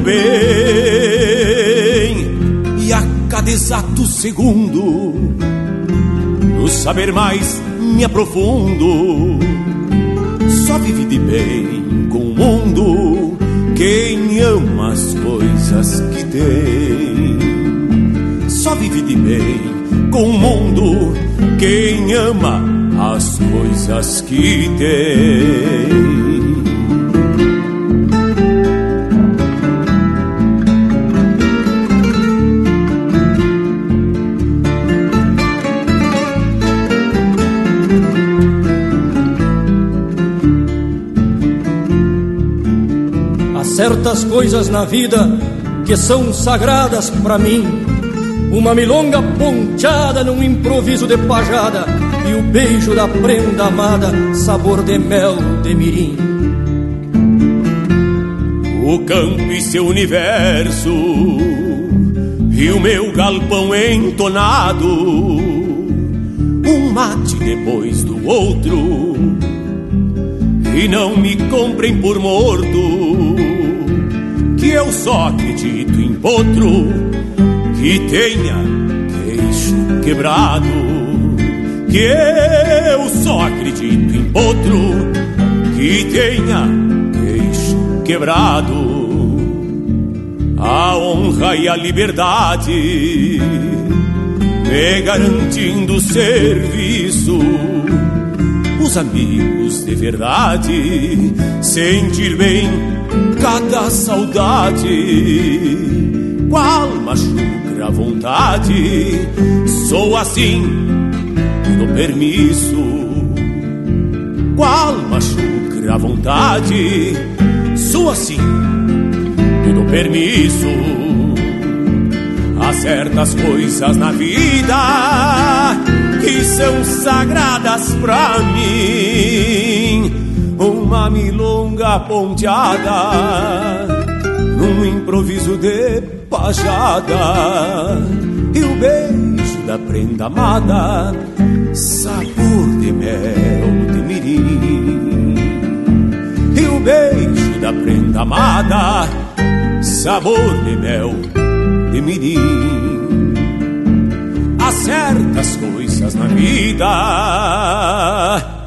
bem. E a cada exato segundo, no saber mais me aprofundo. Só vive de bem com o mundo quem ama as coisas que tem. Só vive de bem com o mundo quem ama as coisas que tem. Certas coisas na vida que são sagradas pra mim. Uma milonga ponteada num improviso de pajada e o beijo da prenda amada, sabor de mel de mirim. O campo e seu universo e o meu galpão entonado. Um mate depois do outro e não me comprem por morto. Eu só acredito em potro que tenha queixo quebrado. Que eu só acredito em potro que tenha queixo quebrado. A honra e a liberdade me garantindo serviço os amigos de verdade, sentir bem cada saudade, qual machuca a vontade, sou assim, no permisso, qual machuca a vontade, sou assim, no permisso. Há certas coisas na vida que são sagradas pra mim. Uma milonga ponteada, num improviso de pajada, e o beijo da prenda amada, sabor de mel de mirim. E o beijo da prenda amada, sabor de mel de mirim. Há certas coisas na vida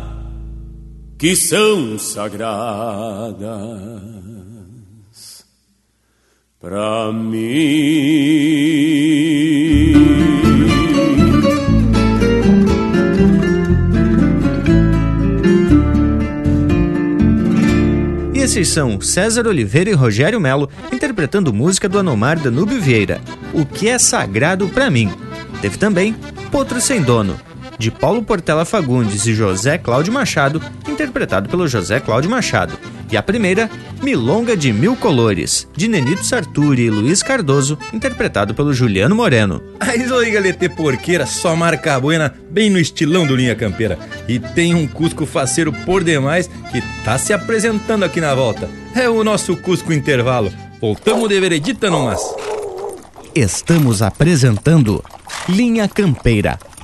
que são sagradas para mim. E esses são César Oliveira e Rogério Melo interpretando música do Anomar Danúbio Vieira, O que é Sagrado para mim. Teve também Potro Sem Dono, de Paulo Portela Fagundes e José Cláudio Machado, interpretado pelo José Cláudio Machado. E a primeira, Milonga de Mil Colores, de Nenito Sarturi e Luiz Cardoso, interpretado pelo Juliano Moreno. Aí oi, galete porqueira, só marca buena, bem no estilão do Linha Campeira. E tem um Cusco faceiro por demais que tá se apresentando aqui na volta. É o nosso Cusco Intervalo. Voltamos de veredita no mas. Estamos apresentando Linha Campeira,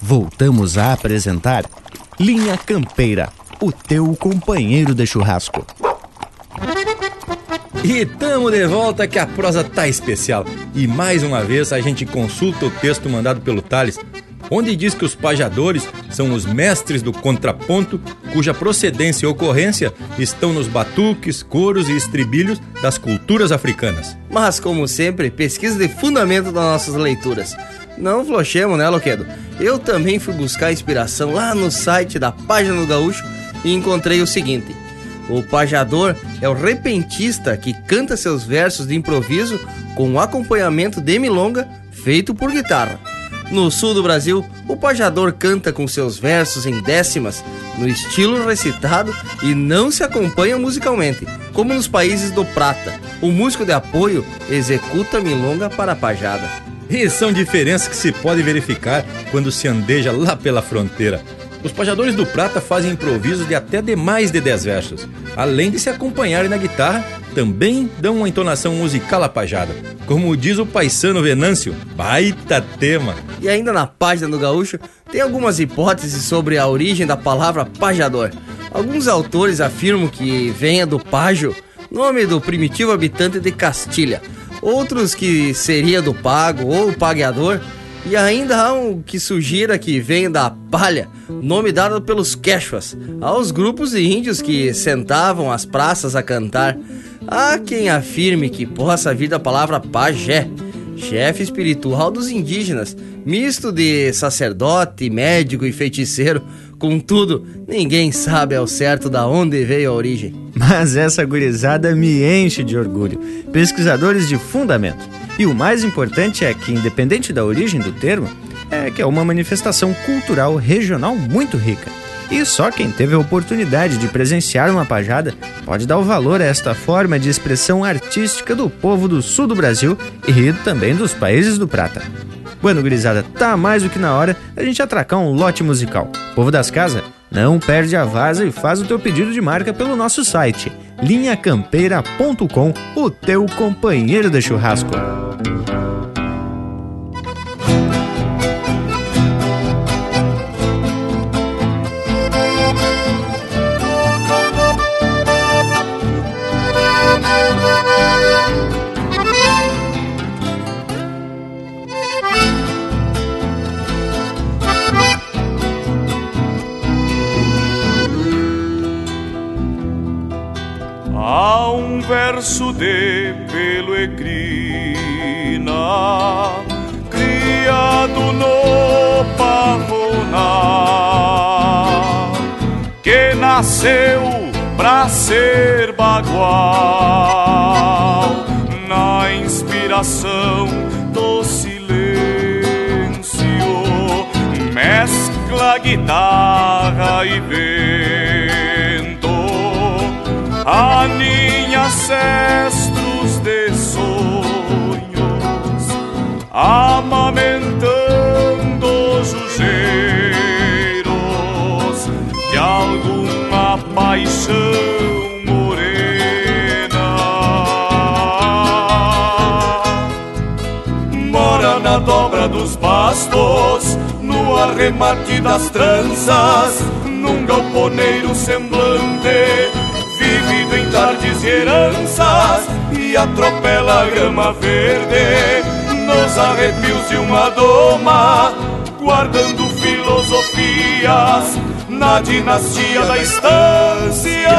Voltamos a apresentar Linha Campeira, o teu companheiro de churrasco. E tamo de volta que a prosa tá especial. E mais uma vez a gente consulta o texto mandado pelo Thales, onde diz que os pajadores são os mestres do contraponto, cuja procedência e ocorrência estão nos batuques, coros e estribilhos das culturas africanas. Mas, como sempre, pesquisa de fundamento das nossas leituras. Não flochemos, né, Loquedo? Eu também fui buscar inspiração lá no site da Página do Gaúcho e encontrei o seguinte: o pajador é o repentista que canta seus versos de improviso com acompanhamento de milonga feito por guitarra. No sul do Brasil, o pajador canta com seus versos em décimas, no estilo recitado e não se acompanha musicalmente, como nos países do Prata. O músico de apoio executa milonga para a pajada. E são diferenças que se pode verificar quando se andeja lá pela fronteira. Os pajadores do Prata fazem improvisos de até de mais de 10 versos. Além de se acompanharem na guitarra, também dão uma entonação musical à pajada. Como diz o paisano Venâncio, baita tema. E ainda na página do Gaúcho, tem algumas hipóteses sobre a origem da palavra pajador. Alguns autores afirmam que venha do pajo, nome do primitivo habitante de Castilha outros que seria do pago ou pagueador, e ainda há um que sugira que vem da palha, nome dado pelos quechuas, aos grupos de índios que sentavam às praças a cantar. Há quem afirme que possa vir da palavra pajé, chefe espiritual dos indígenas, misto de sacerdote, médico e feiticeiro. Contudo, ninguém sabe ao certo da onde veio a origem. Mas essa gurizada me enche de orgulho. Pesquisadores de fundamento. E o mais importante é que, independente da origem do termo, é que é uma manifestação cultural regional muito rica. E só quem teve a oportunidade de presenciar uma pajada pode dar o valor a esta forma de expressão artística do povo do sul do Brasil e também dos países do Prata. Bueno, gurizada, tá mais do que na hora a gente atracar um lote musical. Povo das casas, não perde a vaza e faz o teu pedido de marca pelo nosso site linhacampeira.com, o teu companheiro de churrasco. Verso de pelo ecrina, criado no Parroná, que nasceu pra ser bagual na inspiração do silêncio, mescla guitarra e vento, aninha cestros de sonhos, amamentando os de alguma paixão na dobra dos bastos, no arremate das tranças, num galponeiro semblante, vivido em tardes e heranças, e atropela a grama verde, nos arrepios de uma doma, guardando filosofias na dinastia da estância.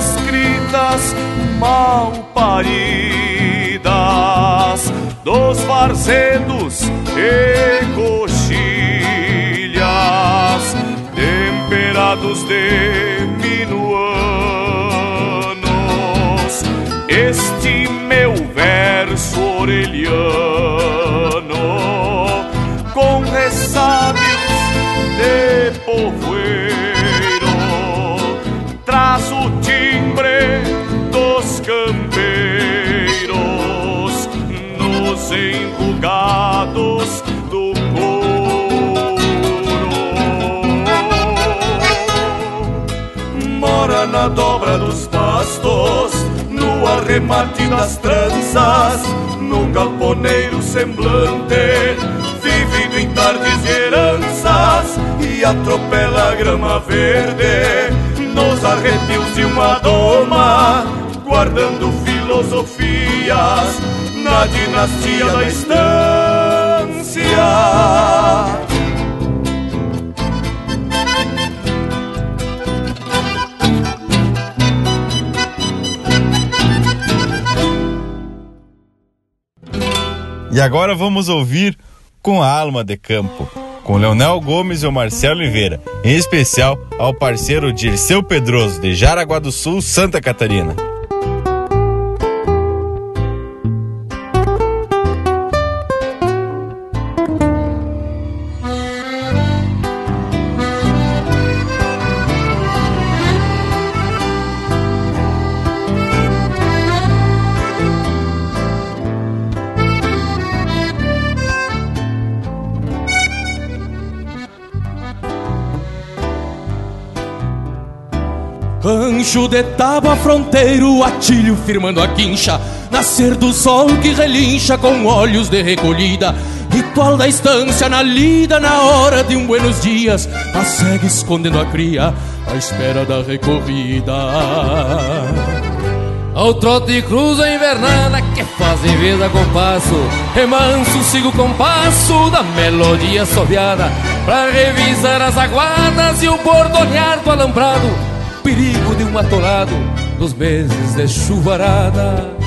Escritas mal paridas dos varzedos e coxilhas temperados de dobra dos pastos, no arremate das tranças, num galponeiro semblante, vivido em tardes heranças, e atropela a grama verde nos arrepios de uma doma, guardando filosofias na dinastia da estância. E agora vamos ouvir com a alma de campo com Leonel Gomes e o Marcelo Oliveira, em especial ao parceiro Dirceu Pedroso, de Jaraguá do Sul, Santa Catarina. Tábua fronteiro, atilho firmando a quincha. Nascer do sol que relincha com olhos de recolhida. Ritual da estância na lida na hora de um buenos dias. A segue escondendo a cria à espera da recorrida. Ao trote cruza a invernada que faz em vez a compasso. Remanso sigo o compasso da melodia soviada Pra revisar as aguadas e o bordonear do alambrado perigo de um atolado nos meses de chuvarada.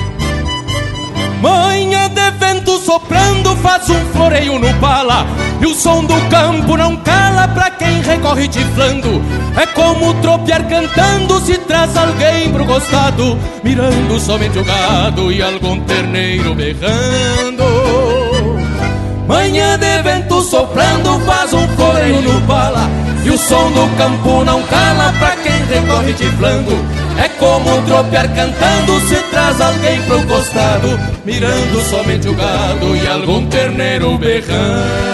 Manhã de vento soprando faz um floreio no pala E o som do campo não cala pra quem recorre tiflando É como tropear cantando se traz alguém pro costado Mirando somente o gado e algum terneiro berrando Manhã de vento soprando faz um floreio no pala E o som do campo não cala pra quem recorre tiflando É como tropear cantando Se traz alguém pro costado Mirando somente o gado E algum terneiro berrando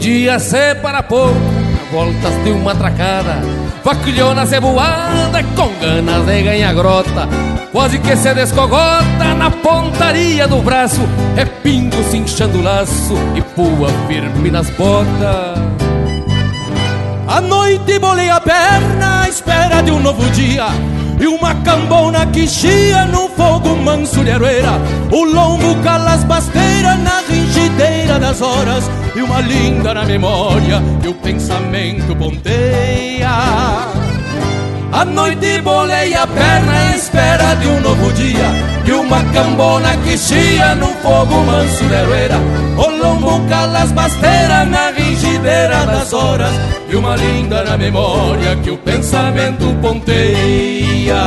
E o dia se para pouco, voltas de uma tracada. Vaquilhona ceboada com ganas de ganhar grota Quase que se descogota na pontaria do braço É pingo cinchando o laço e pua firme nas botas. A noite bolei a perna à espera de um novo dia e uma cambona que chia no fogo manso de aroeira O lombo cala as basteiras na rigideira das horas E uma linda na memória que o pensamento ponteia. A noite bolei a perna em espera de um novo dia E uma cambona que chia no fogo manso de aroeira. O lombo cala as basteiras na rigideira das horas E uma linda na memória que o pensamento ponteia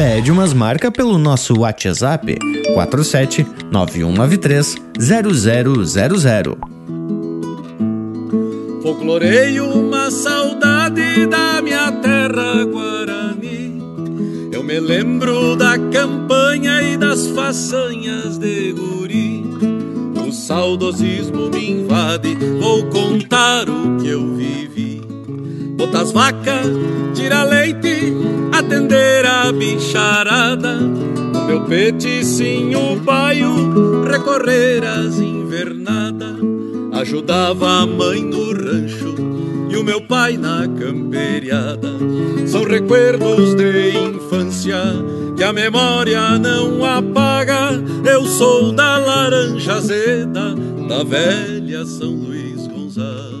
Pede umas marcas pelo nosso WhatsApp 47 9193 0000. Folcloreio uma saudade da minha terra Guarani. Eu me lembro da campanha e das façanhas de guri. O saudosismo me invade, vou contar o que eu vivi. Botar as vacas, tirar leite, atender a bicharada. No meu peticinho baio, recorrer às invernadas. Ajudava a mãe no rancho e o meu pai na camperiada. São recuerdos de infância que a memória não apaga. Eu sou da laranja azeda, da velha São Luís Gonzaga.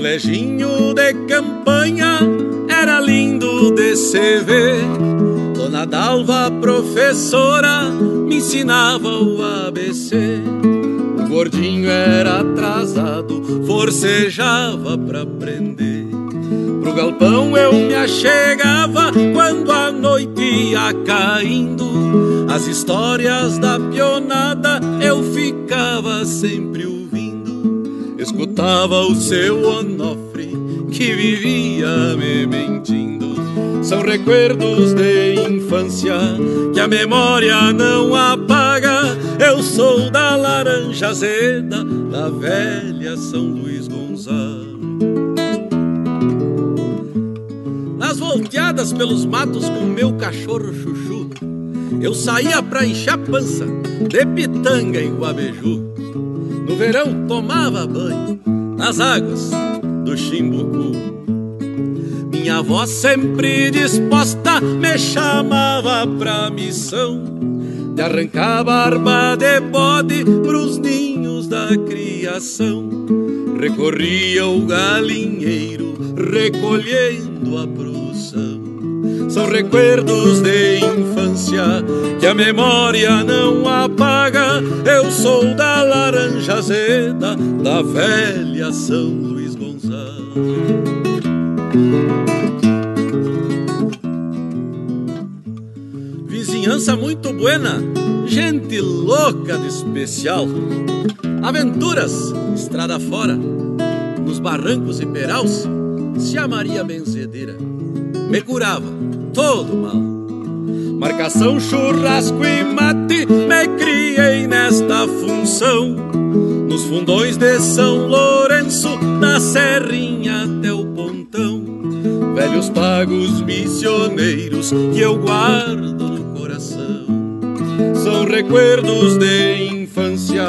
Coleginho de campanha era lindo de se ver. Dona Dalva, professora, me ensinava o ABC. O gordinho era atrasado, forcejava pra aprender. Pro galpão eu me achegava quando a noite ia caindo. As histórias da pionada eu ficava sempre ouvindo. Escutava o seu Onofre que vivia me mentindo. São recuerdos de infância que a memória não apaga. Eu sou da laranja azeda, da velha São Luís Gonzaga. Nas volteadas pelos matos com meu cachorro chuchu, eu saía pra encher pança de pitanga em Guabeju. No verão tomava banho nas águas do Chimbucu. Minha avó sempre disposta me chamava pra missão de arrancar barba de bode pros ninhos da criação. Recorria o galinheiro recolhendo a produção. São recuerdos de infância que a memória não apaga. Eu sou da laranja azeda, da velha São Luís Gonzaga. Vizinhança muito buena, gente louca de especial. Aventuras, estrada fora, nos barrancos e peraus, se a Maria Benzedeira me curava todo mal. Marcação, churrasco e mate, me criei nesta função. Nos fundões de São Lourenço, da Serrinha até o Pontão. Velhos pagos missioneiros que eu guardo no coração. São recuerdos de infância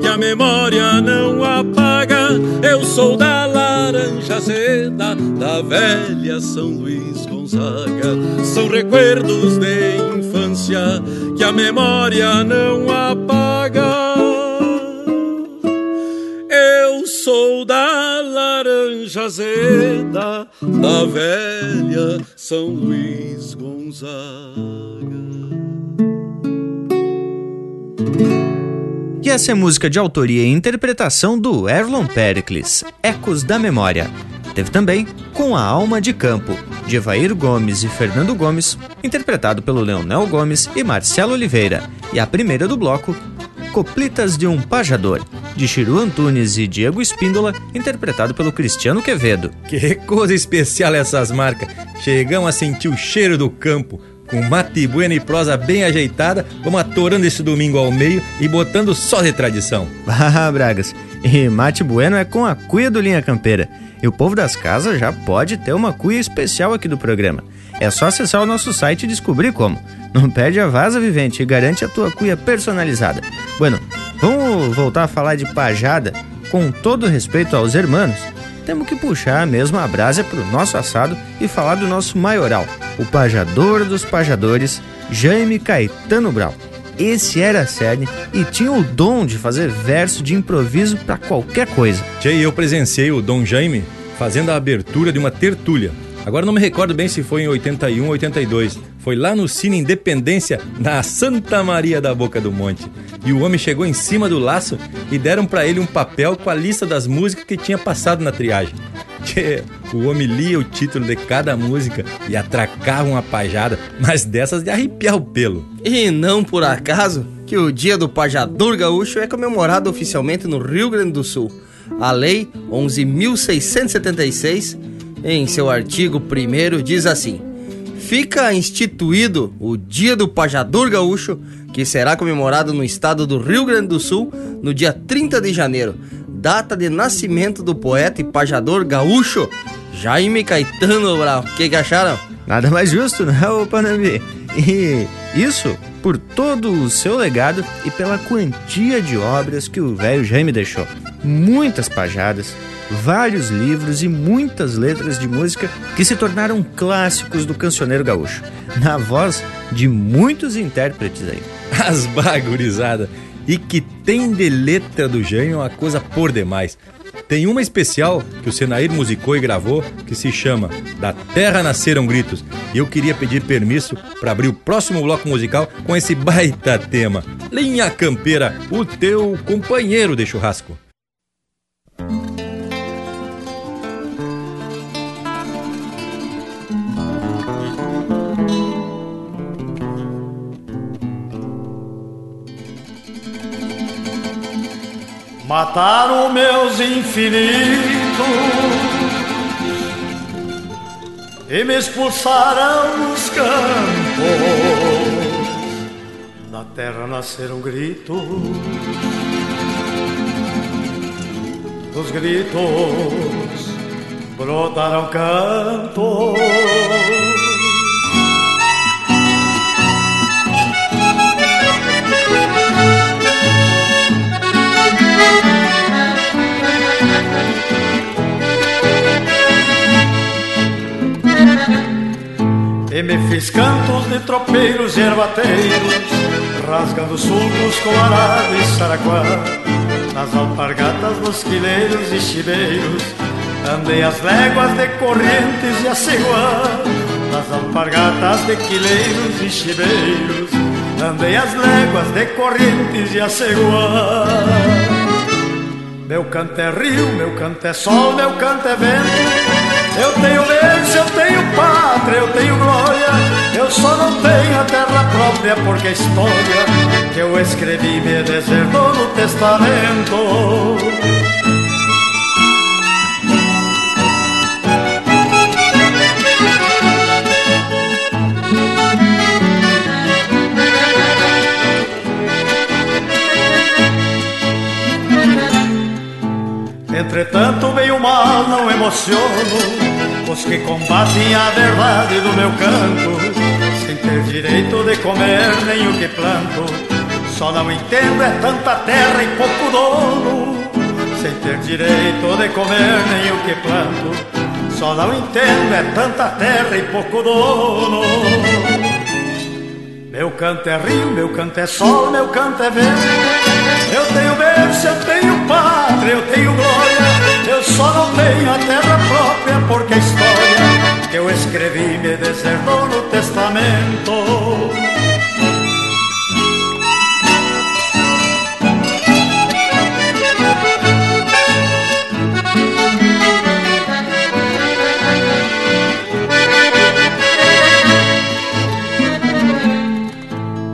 que a memória não apaga. Eu sou da laranja azeda, da velha São Luís Gonzaga. São recuerdos de infância que a memória não apaga. Eu sou da laranja azeda, da velha São Luís Gonzaga. E essa é música de autoria e interpretação do Erlon Pericles, Ecos da Memória. Teve também Com a Alma de Campo, de Evair Gomes e Fernando Gomes, interpretado pelo Leonel Gomes e Marcelo Oliveira. E a primeira do bloco, Coplitas de um Pajador, de Chiru Antunes e Diego Espíndola, interpretado pelo Cristiano Quevedo. Que coisa especial essas marcas! Chegamos a sentir o cheiro do campo. Com mate bueno e prosa bem ajeitada, vamos atorando esse domingo ao meio e botando só de tradição. *laughs* Ah, Bragas, e mate bueno é com a cuia do Linha Campeira. E o povo das casas já pode ter uma cuia especial aqui do programa. É só acessar o nosso site e descobrir como. Não perde a vaza vivente e garante a tua cuia personalizada. Bueno, vamos voltar a falar de pajada com todo respeito aos hermanos. Temos que puxar a brasa pro nosso assado e falar do nosso maioral, o pajador dos pajadores, Jaime Caetano Brau. Esse era a cerne e tinha o dom de fazer verso de improviso para qualquer coisa. Tchê, eu presenciei o Dom Jaime fazendo a abertura de uma tertúlia. Agora não me recordo bem se foi em 81 ou 82. Foi lá no Cine Independência, na Santa Maria da Boca do Monte. E o homem chegou em cima do laço e deram para ele um papel com a lista das músicas que tinha passado na triagem. *laughs* Tchê, o homem lia o título de cada música e atracava uma pajada, mas dessas de arrepiar o pelo. E não por acaso que o Dia do Pajador Gaúcho é comemorado oficialmente no Rio Grande do Sul. A Lei 11.676, em seu artigo 1, diz assim: Fica instituído o Dia do Pajador Gaúcho, que será comemorado no estado do Rio Grande do Sul no dia 30 de janeiro, data de nascimento do poeta e pajador gaúcho Jaime Caetano Brau. O que, que acharam? Nada mais justo, né, ô Panambi? E isso por todo o seu legado e pela quantia de obras que o velho Jaime deixou. Muitas pajadas, vários livros e muitas letras de música que se tornaram clássicos do cancioneiro gaúcho, na voz de muitos intérpretes aí. *laughs* As bagurizadas! E que tem de letra do Jaime uma coisa por demais. Tem uma especial que o Senair musicou e gravou que se chama Da Terra Nasceram Gritos. E eu queria pedir permisso para abrir o próximo bloco musical com esse baita tema. Linha Campeira, o teu companheiro de churrasco. Mataram meus infinitos e me expulsaram dos campos. Da terra nasceram gritos, dos gritos brotaram cantos. Me fiz cantos de tropeiros e ervateiros Rasgando sulcos com arado e saraquá Nas alpargatas, nos quileiros e chibeiros Andei as léguas de correntes e a ceguá Nas alpargatas de quileiros e chibeiros Andei as léguas de correntes e a ceguá Meu canto é rio, meu canto é sol, meu canto é vento eu tenho berço, eu tenho pátria, eu tenho glória. Eu só não tenho a terra própria porque a história que eu escrevi me desertou no testamento. Entretanto, bem o não emociono os que combatem a verdade do meu canto, sem ter direito de comer nem o que planto. Só não entendo é tanta terra e pouco dono, sem ter direito de comer nem o que planto. Só não entendo é tanta terra e pouco dono. Meu canto é rio, meu canto é sol, meu canto é vento. Eu tenho berço, eu tenho pátria, eu tenho glória. Só não tenho a terra própria porque a história que eu escrevi me desertou no testamento.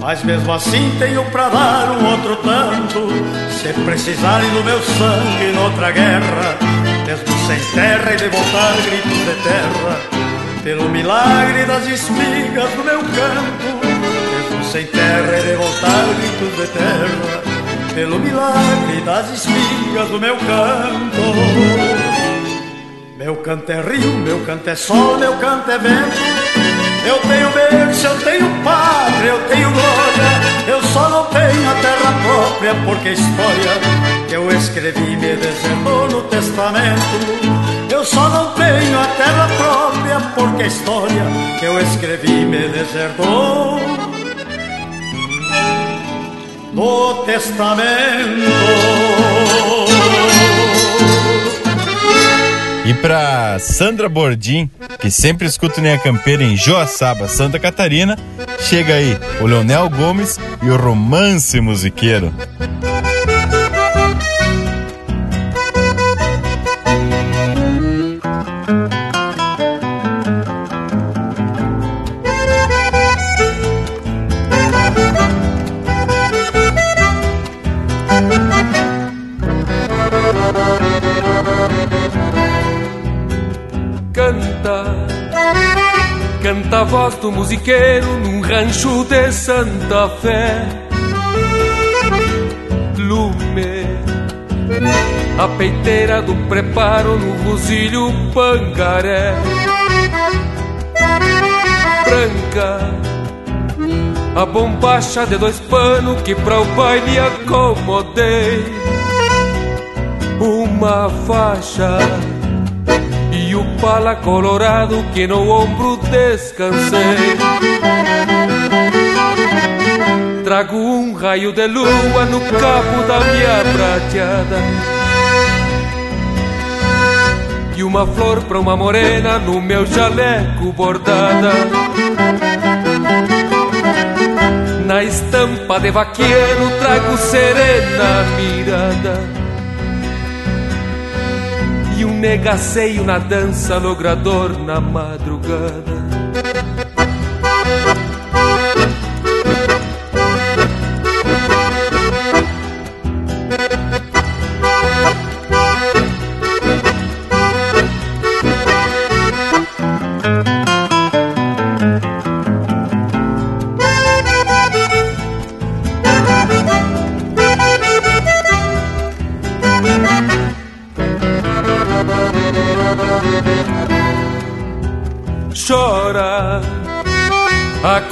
Mas mesmo assim tenho pra dar um outro tanto Se precisarem do meu sangue noutra guerra mesmo sem terra e de voltar gritos de terra. Pelo milagre das espigas do meu canto Mesmo sem terra e de voltar gritos de terra. Pelo milagre das espigas do meu canto Meu canto é rio, meu canto é sol, meu canto é vento eu tenho berço, eu tenho pátria, eu tenho glória. Eu só não tenho a terra própria porque a história que eu escrevi me desenhou no testamento. Eu só não tenho a terra própria porque a história que eu escrevi me desertou no testamento E para Sandra Bordim, que sempre escuta Linha Campeira em Joaçaba, Santa Catarina, chega aí o Leonel Gomes e o Romance Musiqueiro. Do musiqueiro num rancho de Santa Fé. Lume, a peiteira do preparo no rosilho pangaré. Branca, a bombacha de dois panos que pra o baile acomodei. Uma faixa o pala colorado que no ombro descansei. Trago um raio de lua no cabo da minha prateada. E uma flor pra uma morena no meu jaleco bordada. Na estampa de vaqueiro trago serena mirada negaceio na dança logrador na madrugada.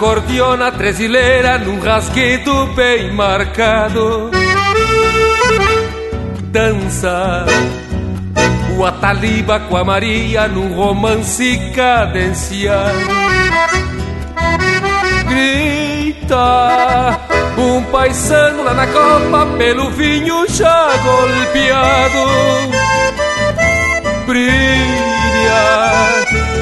Acordeona tresileira num rasguido bem marcado. Dança o Ataliba com a Maria num romance cadenciado. Grita um paisano lá na copa pelo vinho já golpeado. Brilha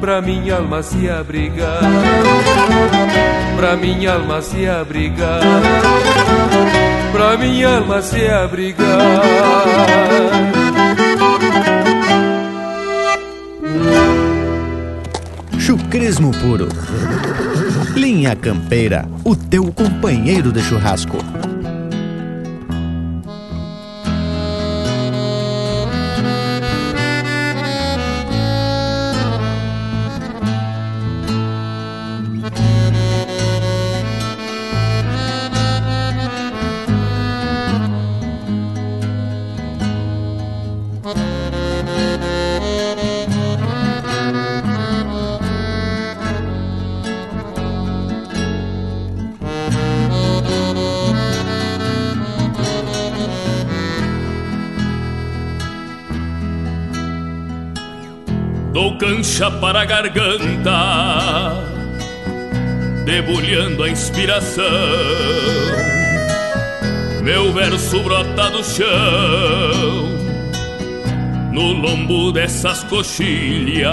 pra minha alma se abrigar, pra minha alma se abrigar, pra minha alma se abrigar. Chucrismo puro. Linha Campeira, o teu companheiro de churrasco. Cancha para a garganta, debulhando a inspiração. Meu verso brota do chão, no lombo dessas coxilhas,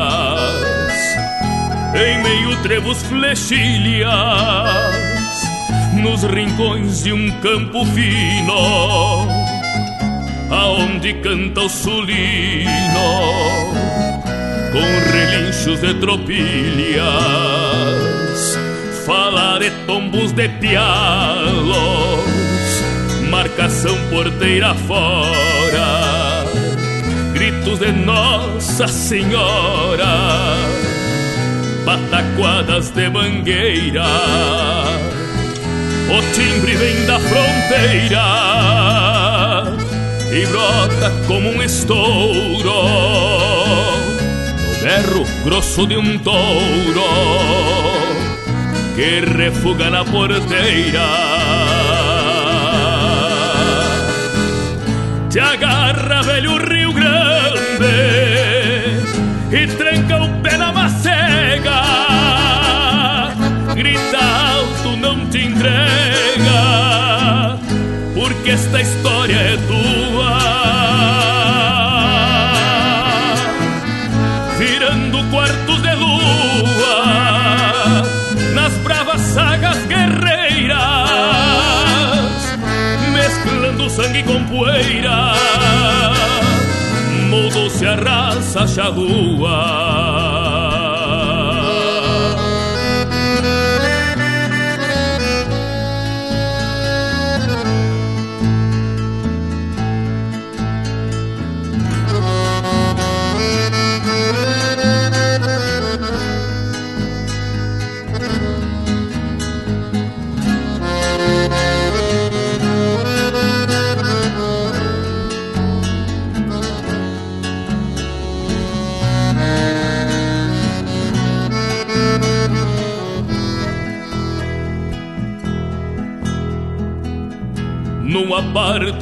em meio trevos flechilhas, nos rincões de um campo fino, aonde canta o sulino com relinchos de tropilhas, fala de tombos de pialos, marcação porteira fora, gritos de Nossa Senhora, pataquadas de mangueira, o timbre vem da fronteira e brota como um estouro berro grosso de um touro que refuga na porteira. Te agarra, velho Rio Grande, e tranca o pé na macega. Grita alto, não te entrega, porque esta história é tua. Com poeira. Mudou-se a raça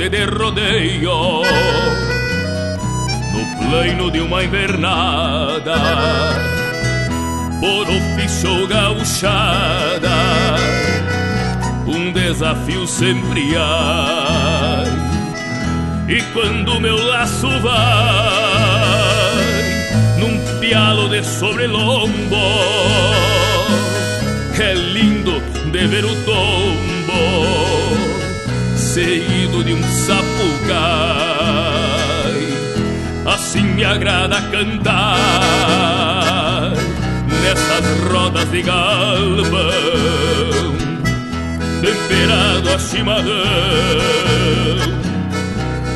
parte de rodeio, no plano de uma invernada, por ofício gauchada, um desafio sempre há. E quando meu laço vai num pialo de sobrelombo, é lindo de ver o tombo de um sapucai. Assim me agrada cantar nessas rodas de galpão, temperado a chimarrão,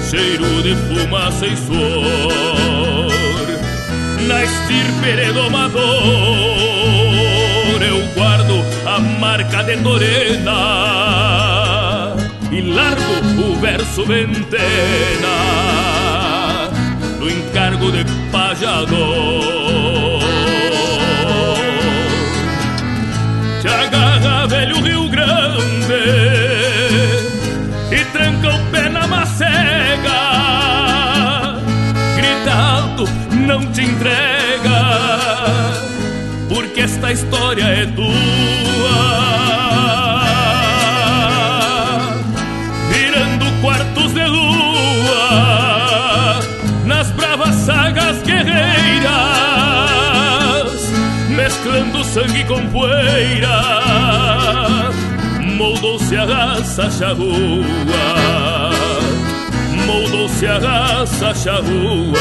cheiro de fumaça e suor, na estirpe domador eu guardo a marca de Torena e largo o verso ventena no encargo de pajador. Te agarra, velho Rio Grande, e tranca o pé na macega, gritando, não te entrega, porque esta história é tua. Mesclando sangue com poeira, moldou-se a raça charrua, moldou-se a raça charrua.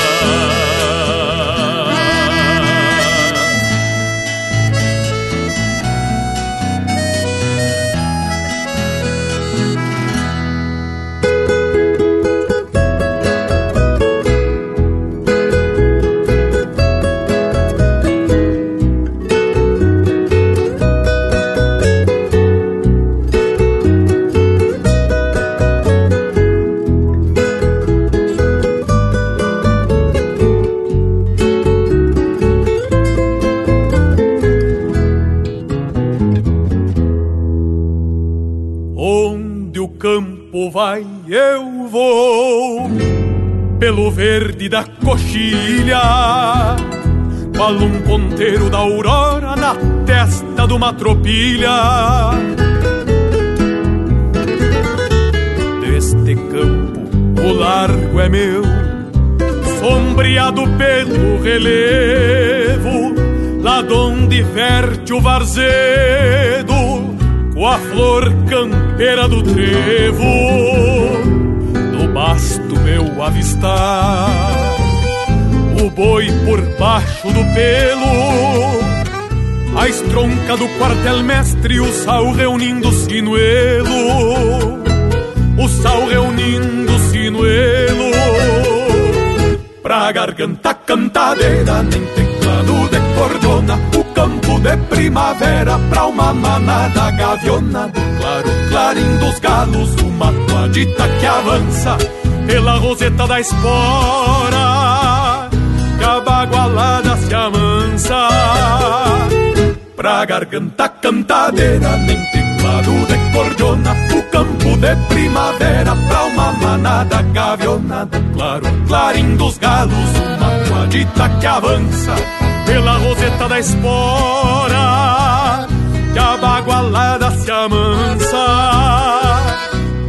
Coxilha, qual um ponteiro da aurora na testa de uma tropilha. Deste campo o largo é meu, sombreado pelo relevo, lá donde verte o varzedo, com a flor campeira do trevo, no basto meu avistar boi por baixo do pelo, a estronca do quartel-mestre, o sal reunindo o sinuelo, o sal reunindo o sinuelo, pra garganta cantadeira, nem teclado de cordona, o campo de primavera, pra uma manada gaviona, do claro clarim dos galos, uma toadita que avança pela roseta da espora a bagualada se amansa Pra garganta cantadeira Nem teclado de cordiona O campo de primavera Pra uma manada gaviona Do claro clarim dos galos Uma quadita que avança Pela roseta da espora Que a bagualada se amansa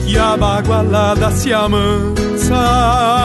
Que a bagualada se amansa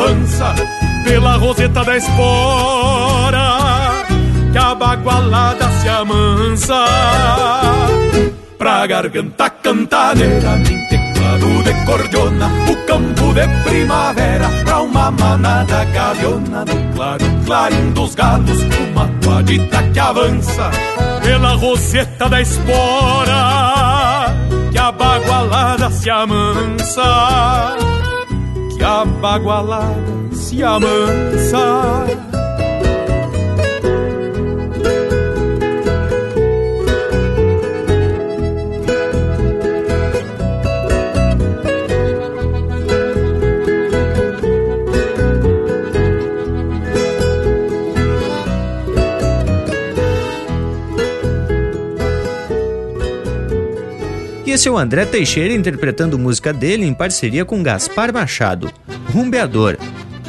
avança pela roseta da espora que a bagualada se amansa. Pra garganta cantadeira nem teclado de cordiona o campo de primavera pra uma manada gaviona no claro clarim dos galos uma toadita que avança pela roseta da espora que a bagualada se amansa bagualada se amansa. Esse é o André Teixeira interpretando música dele em parceria com Gaspar Machado, Rumbeador,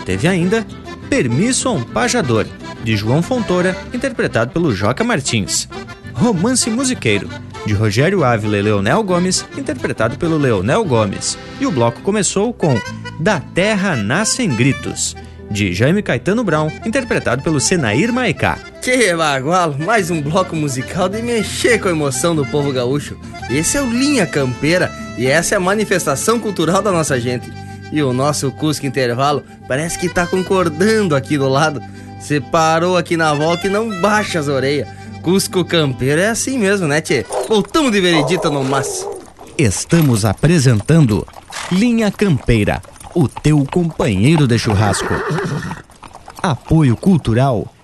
Teve ainda Permisso a um Pajador, de João Fontoura, interpretado pelo Joca Martins. Romance Musiqueiro, de Rogério Ávila e Leonel Gomes, interpretado pelo Leonel Gomes. E o bloco começou com Da Terra Nascem Gritos, de Jaime Caetano Brown, interpretado pelo Senair Maicá. Que bagualo, mais um bloco musical de mexer com a emoção do povo gaúcho. Esse é o Linha Campeira e essa é a manifestação cultural da nossa gente. E o nosso Cusco Intervalo parece que tá concordando aqui do lado. Você parou aqui na volta e não baixa as orelhas. Cusco Campeiro é assim mesmo, né, tchê? Voltamos de veredita no mas. Estamos apresentando Linha Campeira, o teu companheiro de churrasco. Apoio Cultural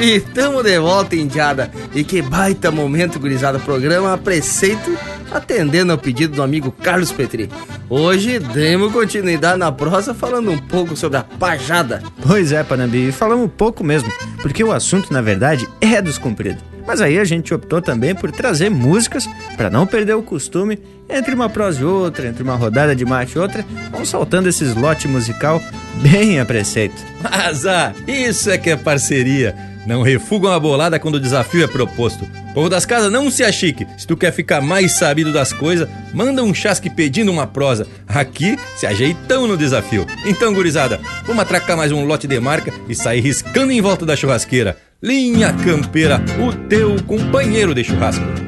E tamo de volta, indiada. E que baita momento, gurizada. Programa a preceito atendendo ao pedido do amigo Carlos Petri. Hoje demos continuidade na prosa falando um pouco sobre a pajada. Pois é, Panambi, falamos pouco mesmo, porque o assunto na verdade é dos compridos. Mas aí a gente optou também por trazer músicas para não perder o costume entre uma prosa e outra, entre uma rodada de mate e outra, vamos soltando esses lote musical bem a preceito. Mas ah, isso é que é parceria. Não refugam a bolada quando o desafio é proposto. Povo das casas, não se achique. Se tu quer ficar mais sabido das coisas, manda um chasque pedindo uma prosa. Aqui se ajeitão no desafio. Então, gurizada, vamos atracar mais um lote de marca e sair riscando em volta da churrasqueira. Linha Campeira, o teu companheiro de churrasco.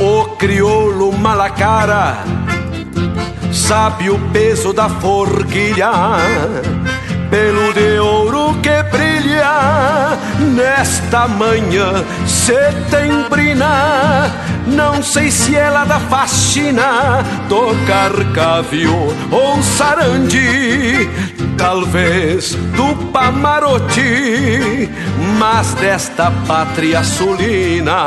o crioulo malacara sabe o peso da forquilha, pelo de ouro que brilha nesta manhã setembrina. Não sei se ela da faxina, tocar cavio ou sarandi, talvez do Pamarote, mas desta pátria sulina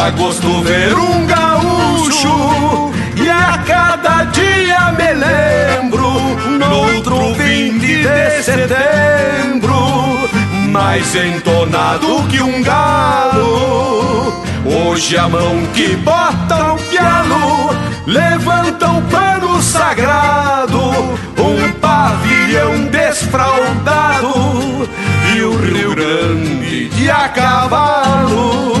Dá gosto ver um gaúcho. E a cada dia me lembro noutro 20 de setembro mais entonado que um galo. Hoje a mão que bota o pialo levanta o pano sagrado. Um pavilhão desfraldado e o Rio Grande de a cavalo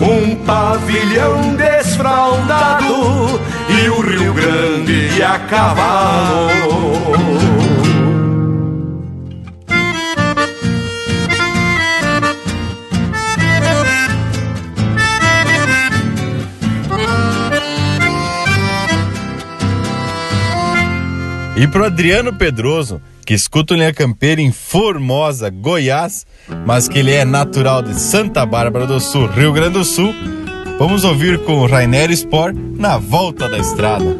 Um pavilhão desfraldado e o Rio Grande de a cavalo. E pro Adriano Pedroso, que escuta o Linha Campeira em Formosa, Goiás, mas que ele é natural de Santa Bárbara do Sul, Rio Grande do Sul, vamos ouvir com o Rainer Sport na volta da estrada.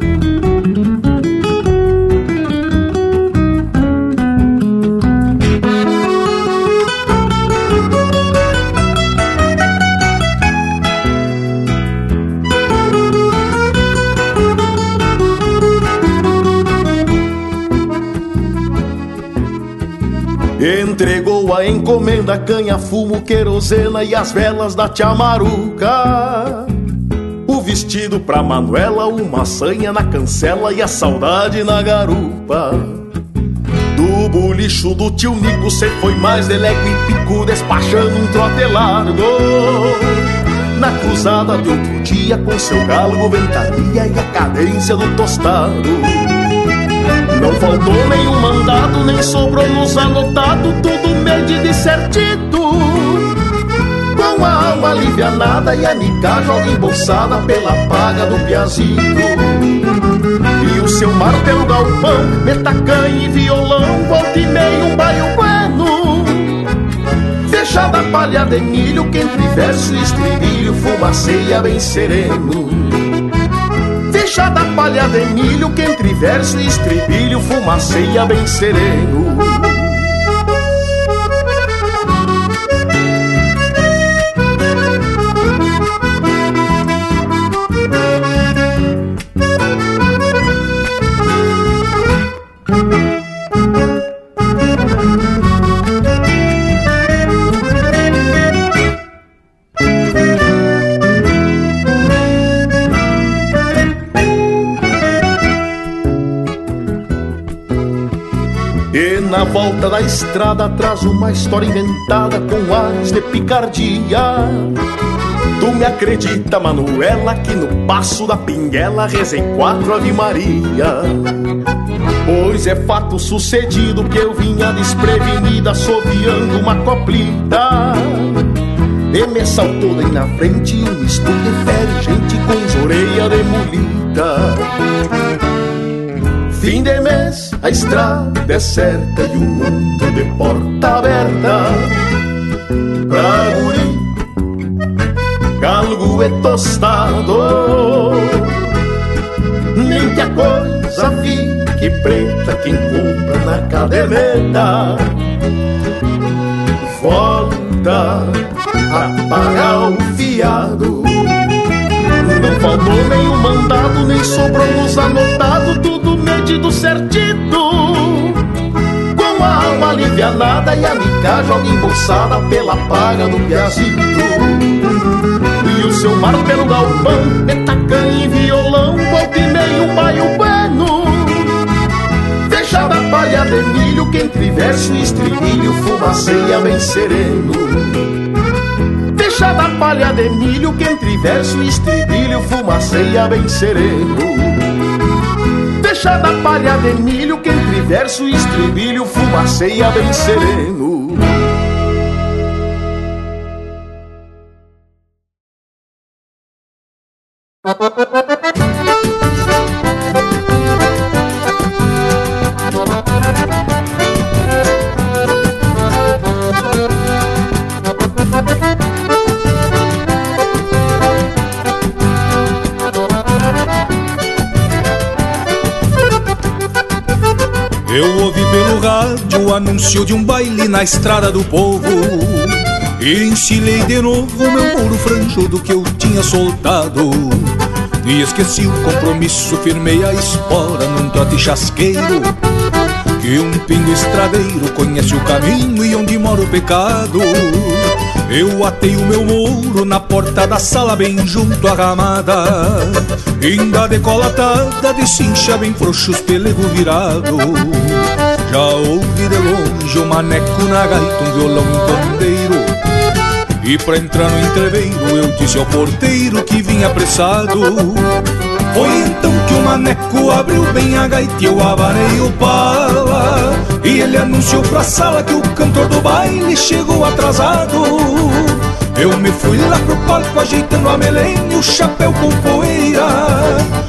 Entregou a encomenda, canha, fumo, querosena e as velas da tia Maruca. O vestido pra Manuela, uma sanha na cancela e a saudade na garupa. Do bolicho do tio Nico, cê foi mais delego e pico, despachando um trote largo. Na cruzada de outro dia, com seu galgo, ventania e a cadência do tostado. Não faltou nenhum mandado, nem sobrou nos anotado, tudo medido e certito. Com a alma alivianada e a nica joga embolsada pela paga do piazito. E o seu mar pelo galpão, metacanha e violão, volta e meio um baio bueno. Fechada palha de milho, que entre verso e estribilho fumaceia bem sereno da palha de milho que entre verso e estribilho fumaceia bem sereno. Da estrada traz uma história inventada com ares de picardia. Tu me acredita, Manuela, que no passo da pinguela rezei quatro Ave Maria. Pois é fato sucedido que eu vinha desprevenida, assoviando uma coplita. E me saltou daí na frente um estudo de gente com orelhas de. Fim de mês, a estrada é certa e o mundo de porta aberta. Pra guri, galgo é tostado. Nem que a coisa fique preta, quem compra na caderneta. Volta a o fiado. Não faltou nenhum mandado, nem sobrou nos anotado, medido certito. Com a alma alivianada e a mica joga embolsada pela paga do piazito. E o seu mar pelo galpão, metacanha e violão, volta e meio um bueno. Fechada a palha de milho, que entre verso e estribilho fumaceia bem sereno. Fechada a palha de milho que entre verso e estribilho fumaceia bem sereno. Fechada palha de milho que entre verso e estribilho fumaceia bem sereno. Anúncio de um baile na estrada do povo. E de novo meu mouro franjudo que eu tinha soltado. E esqueci o compromisso, firmei a espora num trote chasqueiro. Que um pingo estradeiro conhece o caminho e onde mora o pecado. Eu atei o meu mouro na porta da sala bem junto à ramada. Ainda decolatada de cincha bem frouxo os pelego virado Já ouvi de longe um maneco na gaita, um violão um pandeiro E pra entrar no entreveiro eu disse ao porteiro que vinha apressado. Foi então que o maneco abriu bem a gaita e eu avarei o pala. E ele anunciou pra sala que o cantor do baile chegou atrasado. Eu me fui lá pro palco ajeitando a melena e o chapéu com poeira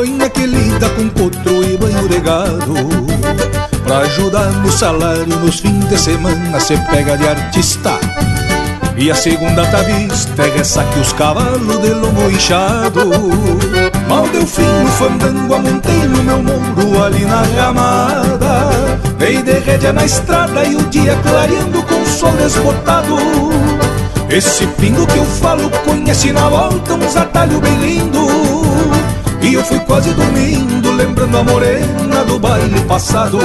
que lida com potro e banho de gado Pra ajudar no salário nos fins de semana se pega de artista. E a segunda tá vista é ressaque os cavalos de lombo inchado. Mal deu fim no fandango, amontei no meu muro ali na ramada. Dei de rédea na estrada e o dia clareando com o sol desbotado esse pingo que eu falo conhece na volta uns atalhos bem lindo E eu fui quase dormindo lembrando a morena do baile passado.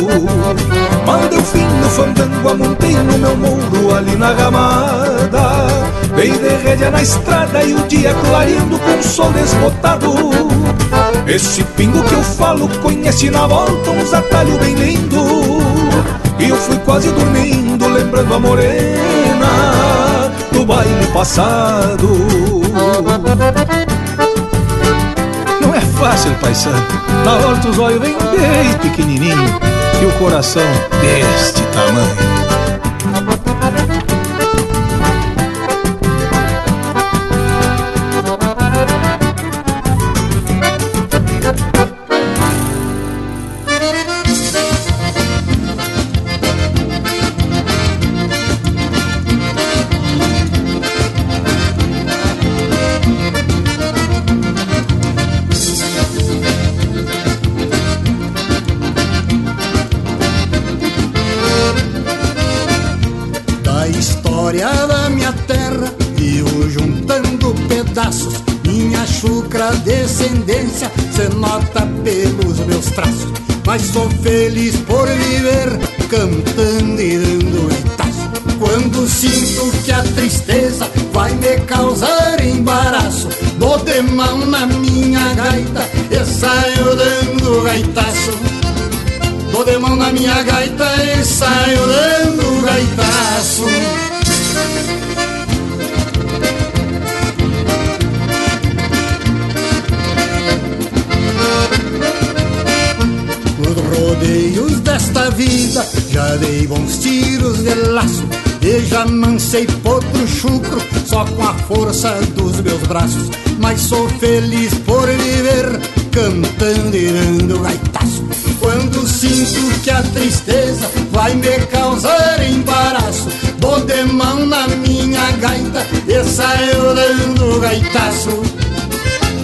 Mandei o fim no fandango, amontei no meu muro ali na ramada. Dei de rédea na estrada e o dia clareando com o sol desbotado. Esse pingo que eu falo conhece na volta uns atalhos bem lindo. E eu fui quase dormindo lembrando a morena do baile passado. Fácil, paisano. Na hora os olhos vêm bem pequenininho e o coração deste tamanho. Mas sou feliz por bons tiros de laço E já mancei potro chucro Só com a força dos meus braços. Mas sou feliz por viver Cantando e dando gaitaço. Quando sinto que a tristeza Vai me causar embaraço Dou de mão na minha gaita E saio dando gaitaço.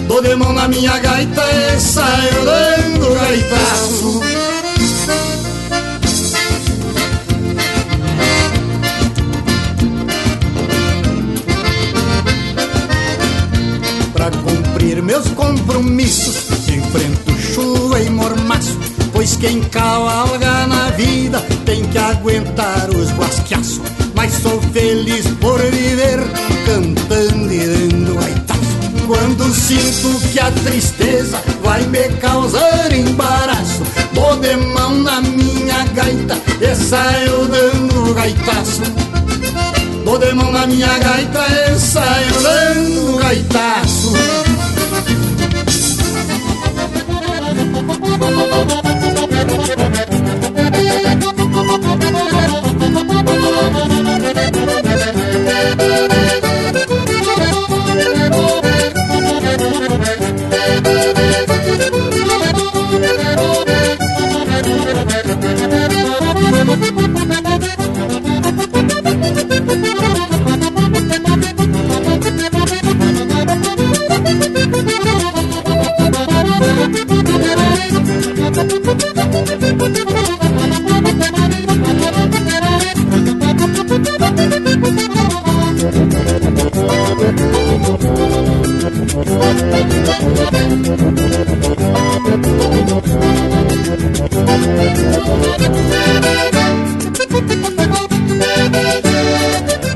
Dou de mão na minha gaita e saio dando gaitaço meus compromissos, enfrento chuva e mormaço, pois quem cavalga na vida tem que aguentar os guasqueaços. Mas sou feliz por viver cantando e dando gaitaço. Quando sinto que a tristeza vai me causar embaraço, vou de mão na minha gaita e saio dando gaitaço. Vou de mão na minha gaita e saio dando gaitaço. thank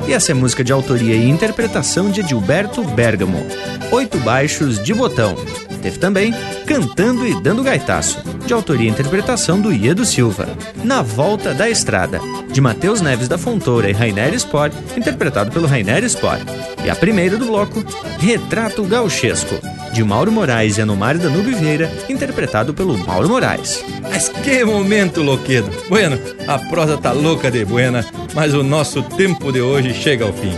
E essa é música de autoria e interpretação de Edilberto Bergamo. Oito baixos de botão. Teve também Cantando e Dando Gaitaço, de autoria e interpretação do Iedo Silva. Na Volta da Estrada, de Matheus Neves da Fontoura e Rainer Sport, interpretado pelo Rainer Sport. E a primeira do bloco, Retrato Gauchesco, de Mauro Moraes e Anomar Danube Vieira, interpretado pelo Mauro Moraes. Mas que momento, Loquedo! Bueno, a prosa tá louca de buena, mas o nosso tempo de hoje chega ao fim.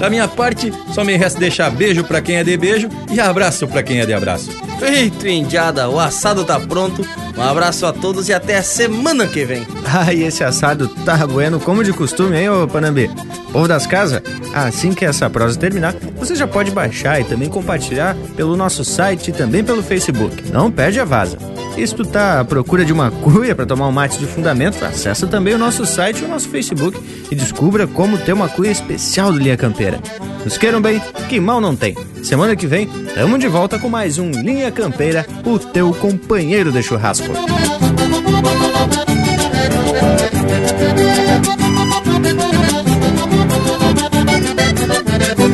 Da minha parte, só me resta deixar beijo para quem é de beijo e abraço para quem é de abraço. Feito, indiada, o assado tá pronto. Um abraço a todos e até a semana que vem. Ai, esse assado tá bueno como de costume, hein, ô Panambi? Povo das casas, assim que essa prosa terminar, você já pode baixar e também compartilhar pelo nosso site e também pelo Facebook. Não perde a vaza. E se tu tá à procura de uma *laughs* cuia para tomar um mate de fundamento, acessa também o nosso site e o nosso Facebook e descubra como ter uma cuia especial do Linha Campeira. Nos queiram bem, que mal não tem. Semana que vem, tamo de volta com mais um Linha Campeira, o teu companheiro de churrasco.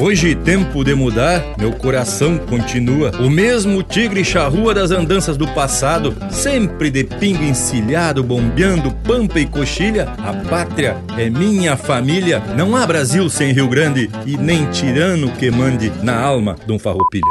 Hoje, tempo de mudar, meu coração continua. O mesmo tigre charrua das andanças do passado, sempre de pingo encilhado, bombeando pampa e coxilha. A pátria é minha família. Não há Brasil sem Rio Grande e nem tirano que mande na alma de um farroupilha.